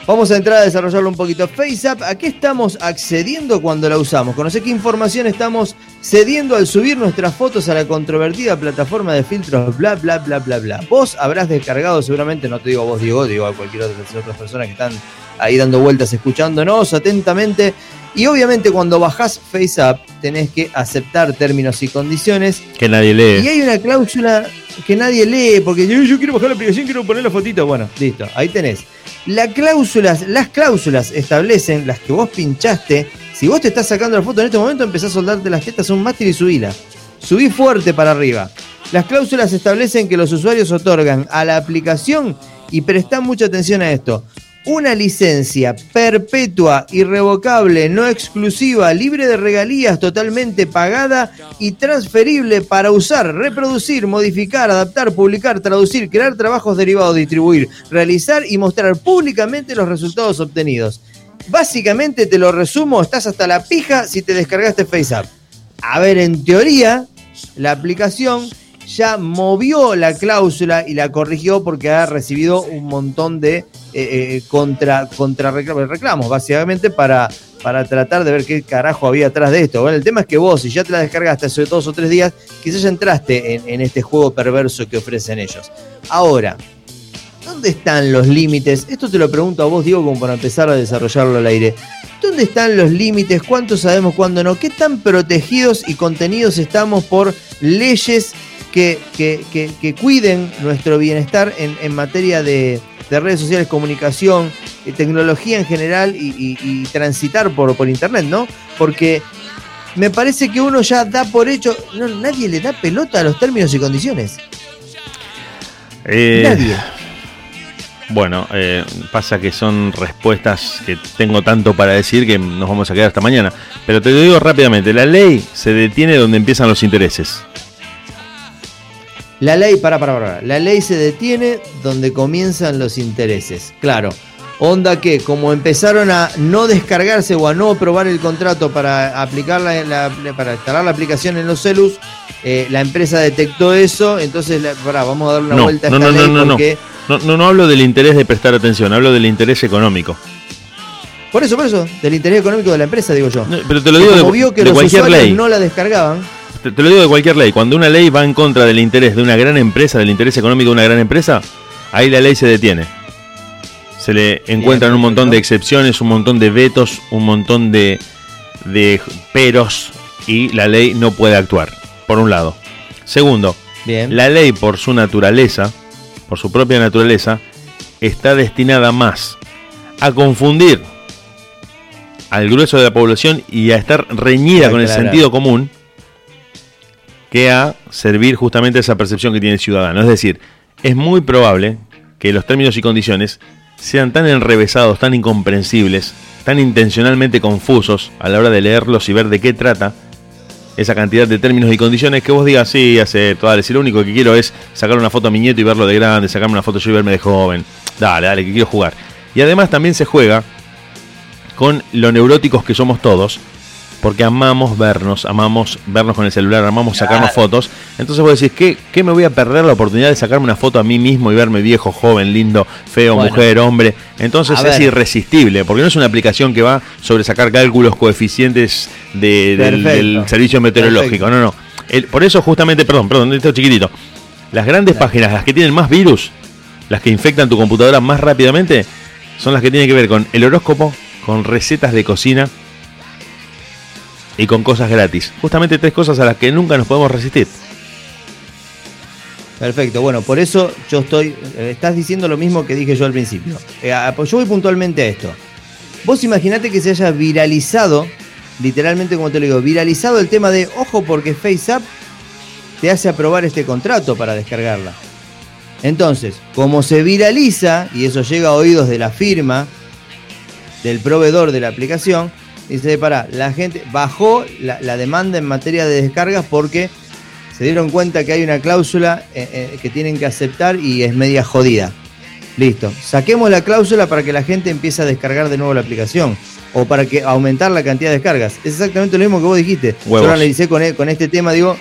vamos a entrar a desarrollarlo un poquito. FaceApp, ¿a qué estamos accediendo cuando la usamos? Conoce qué información estamos cediendo al subir nuestras fotos a la controvertida plataforma de filtros, bla, bla, bla, bla, bla. Vos habrás descargado, seguramente, no te digo a vos, Diego, digo a cualquier otra de las otras personas que están ahí dando vueltas, escuchándonos atentamente. Y obviamente cuando bajás FaceApp tenés que aceptar términos y condiciones Que nadie y lee. hay una cláusula que nadie lee, porque yo, yo quiero bajar la aplicación, quiero poner la fotito. Bueno, listo, ahí tenés. Las cláusulas establecen, las que vos pinchaste, si vos te estás sacando la foto en este momento, empezás a soldarte las tetas a un mástil y subila. Subí fuerte para arriba. Las cláusulas establecen que los usuarios otorgan a la aplicación, y prestá mucha atención a esto, una licencia perpetua, irrevocable, no exclusiva, libre de regalías, totalmente pagada y transferible para usar, reproducir, modificar, adaptar, publicar, traducir, crear trabajos derivados, distribuir, realizar y mostrar públicamente los resultados obtenidos. Básicamente te lo resumo, estás hasta la pija si te descargaste FaceApp. A ver, en teoría, la aplicación ya movió la cláusula y la corrigió porque ha recibido un montón de eh, eh, contra, contra reclamos, básicamente para, para tratar de ver qué carajo había atrás de esto. Bueno, el tema es que vos, si ya te la descargaste hace dos o tres días, quizás ya entraste en, en este juego perverso que ofrecen ellos. Ahora, ¿dónde están los límites? Esto te lo pregunto a vos, Diego, como para empezar a desarrollarlo al aire. ¿Dónde están los límites? ¿Cuánto sabemos, cuándo no? ¿Qué tan protegidos y contenidos estamos por leyes que, que- que- que cuiden nuestro bienestar en, en materia de, de redes sociales, comunicación, eh, tecnología en general y, y- y transitar por, por internet, ¿no? Porque me parece que uno ya da por hecho, no, nadie le da pelota a los términos y condiciones. Eh, Nadie. Bueno, eh, pasa que son respuestas que tengo tanto para decir que nos vamos a quedar hasta mañana. Pero te lo digo rápidamente, la ley se detiene donde empiezan los intereses. La ley, para, para, para. La ley se detiene donde comienzan los intereses. Claro. Onda que, como empezaron a no descargarse o a no aprobar el contrato para aplicar la, la- para instalar la aplicación en los celus, eh, la empresa detectó eso. Entonces, la- pará, vamos a dar una No, vuelta a no, esta no, ley no, porque. No, no, no hablo del interés de prestar atención, hablo del interés económico. Por eso, por eso, del interés económico de la empresa, digo yo. Pero te lo digo como de, vio que de los cualquier usuarios ley. no la descargaban. Te, te lo digo de cualquier ley. Cuando una ley va en contra del interés de una gran empresa, del interés económico de una gran empresa, ahí la ley se detiene. Se le encuentran un montón de excepciones, un montón de vetos, un montón de, de peros y la ley no puede actuar, por un lado. Segundo, Bien. la ley por su naturaleza, por su propia naturaleza, está destinada más a confundir al grueso de la población y a estar reñida con el sentido común que a servir justamente esa percepción que tiene el ciudadano. Es decir, es muy probable que los términos y condiciones sean tan enrevesados, tan incomprensibles, tan intencionalmente confusos a la hora de leerlos y ver de qué trata esa cantidad de términos y condiciones que vos digas, sí, acepto, dale, si lo único que quiero es sacar una foto a mi nieto y verlo de grande, sacarme una foto yo y verme de joven, dale, dale, que quiero jugar. Y además también se juega con lo neuróticos que somos todos porque amamos vernos, amamos vernos con el celular, amamos sacarnos Claro. fotos. Entonces vos decís, ¿qué, ¿qué me voy a perder la oportunidad de sacarme una foto a mí mismo y verme viejo, joven, lindo, feo, Bueno. mujer, hombre? Entonces es irresistible, porque no es una aplicación que va sobre sacar cálculos, coeficientes de- del, del servicio meteorológico. Perfecto. No, no. El- por eso justamente, perdón, perdón, esto chiquitito. Las grandes páginas, las que tienen más virus, las que infectan tu computadora más rápidamente, son las que tienen que ver con el horóscopo, con recetas de cocina y con cosas gratis. Justamente tres cosas a las que nunca nos podemos resistir. Perfecto, bueno, por eso yo estoy. eh, Estás diciendo lo mismo que dije yo al principio. Eh, ah, pues yo voy puntualmente a esto. Vos imaginate que se haya viralizado, literalmente como te lo digo, viralizado el tema de, ojo, porque FaceApp te hace aprobar este contrato para descargarla. Entonces, como se viraliza, y eso llega a oídos de la firma, del proveedor de la aplicación, dice, para, la gente bajó la, la demanda en materia de descargas porque se dieron cuenta que hay una cláusula eh, eh, que tienen que aceptar y es media jodida. Listo. Saquemos la cláusula para que la gente empiece a descargar de nuevo la aplicación. O para que aumentar la cantidad de descargas. Es exactamente lo mismo que vos dijiste. Huevos. Yo analicé con, e- con este tema, digo.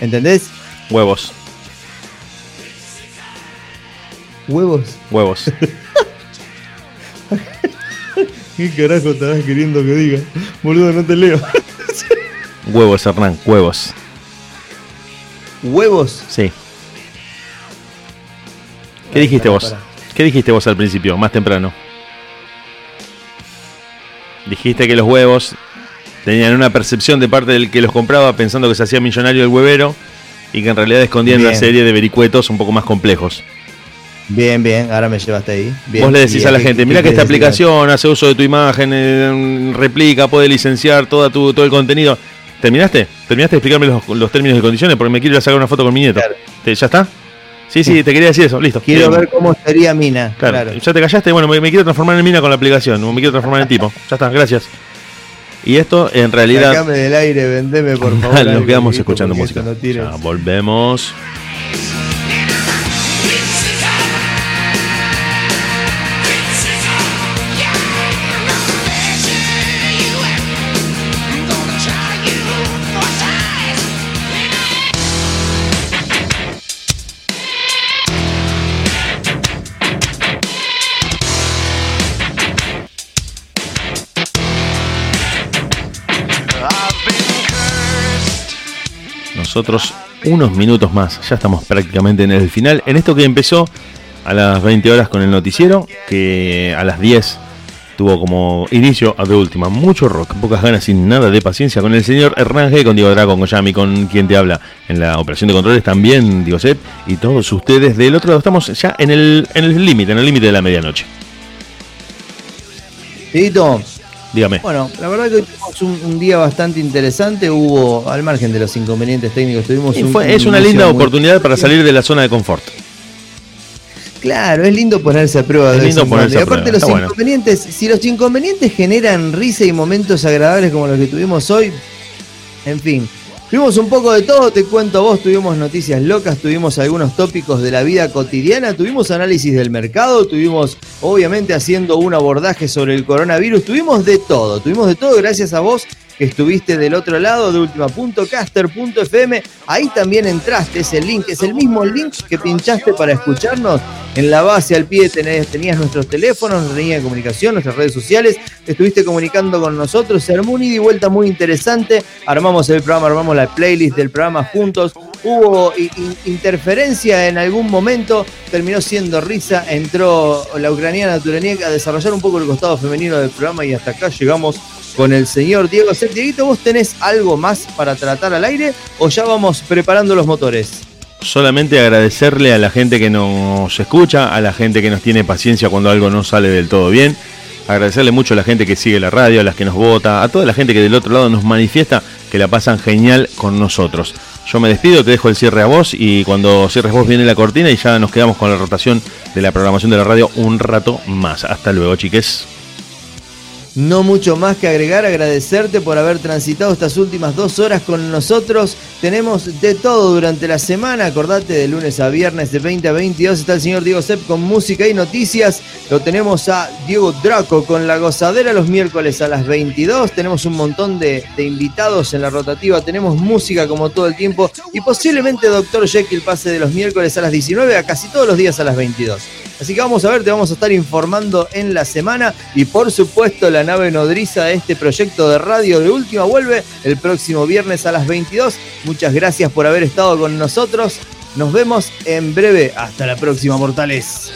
¿Entendés? Huevos, Huevos. huevos. <laughs> ¿Qué carajo estabas queriendo que diga? Boludo, no te leo. huevos, Hernán, huevos. Huevos. Sí. ¿Qué dijiste vos? ¿Qué dijiste vos al principio, más temprano? Dijiste que los huevos tenían una percepción de parte del que los compraba pensando que se hacía millonario el huevero y que en realidad escondían una serie de vericuetos un poco más complejos. Bien, bien. Ahora me llevaste ahí. Bien. Vos le decís ¿Y a la gente, mira que esta aplicación hace uso de tu imagen, eh, replica, puede licenciar toda tu, todo el contenido. ¿Terminaste? ¿Terminaste de explicarme los, los términos y condiciones? Porque me quiero ir a sacar una foto con mi nieto. Claro. ¿Te- ¿Ya está? Sí, sí, te quería decir eso, listo. Quiero ver cómo sería Mina. Claro, Claro. ya te callaste, bueno, me, me quiero transformar en mina con la aplicación, me quiero transformar en tipo. Ya está, gracias. Y esto en realidad Sacame del aire, vendeme por favor. <laughs> nos quedamos escuchando música. no Ya volvemos. Nosotros unos minutos más, ya estamos prácticamente en el final. En esto que empezó a las 20 horas con el noticiero, que a las 10 tuvo como inicio a de última mucho rock, pocas ganas sin nada de paciencia con el señor Hernán G, con Diego Drago, con Yami, con quien te habla en la operación de controles también, Diego Set, y todos ustedes del otro lado. Estamos ya en el límite, en el límite de la medianoche. Dieguito, Dígame. Bueno, la verdad que hoy tuvimos un, un día bastante interesante. Hubo, al margen de los inconvenientes técnicos, tuvimos un. fue- es una linda oportunidad para salir de la zona de confort. Claro, es lindo ponerse a prueba. Es de lindo ponerse aparte, los está bueno. inconvenientes, si los inconvenientes generan risa y momentos agradables como los que tuvimos hoy, en fin. Tuvimos un poco de todo, te cuento vos, tuvimos noticias locas, tuvimos algunos tópicos de la vida cotidiana, tuvimos análisis del mercado, tuvimos obviamente haciendo un abordaje sobre el coronavirus, tuvimos de todo, tuvimos de todo gracias a vos que estuviste del otro lado de ultima.caster.fm, ahí también entraste, ese link, es el mismo link que pinchaste para escucharnos, en la base al pie tenés- tenías nuestros teléfonos, nuestra línea comunicación, nuestras redes sociales, te estuviste comunicando con nosotros, se armó un ida y vuelta muy interesante, armamos el programa, armamos la playlist del programa juntos, hubo interferencia en algún momento, terminó siendo risa, entró la ucraniana Turaniek a desarrollar un poco el costado femenino del programa y hasta acá llegamos con el señor Diego Sep. Dieguito, ¿vos tenés algo más para tratar al aire o ya vamos preparando los motores? solamente agradecerle a la gente que nos escucha, a la gente que nos tiene paciencia cuando algo no sale del todo bien. Agradecerle mucho a la gente que sigue la radio, a las que nos vota, a toda la gente que del otro lado nos manifiesta que la pasan genial con nosotros. Yo me despido, te dejo el cierre a vos y cuando cierres vos viene la cortina y ya nos quedamos con la rotación de la programación de la radio un rato más. Hasta luego, chiques. No mucho más que agregar, agradecerte por haber transitado estas últimas dos horas con nosotros. Tenemos de todo durante la semana, acordate de lunes a viernes de 20 a 22 está el señor Diego Sepp con música y noticias. Lo tenemos a Diego Draco con la gozadera los miércoles a las 22. Tenemos un montón de, invitados en la rotativa, tenemos música como todo el tiempo y posiblemente Dr. Jekyll pase de los miércoles a las 19 a casi todos los días a las 22. Así que vamos a ver, te vamos a estar informando en la semana y por supuesto la nave nodriza de este proyecto de radio de última vuelve el próximo viernes a las 22. Muchas gracias por haber estado con nosotros. Nos vemos en breve. Hasta la próxima, mortales.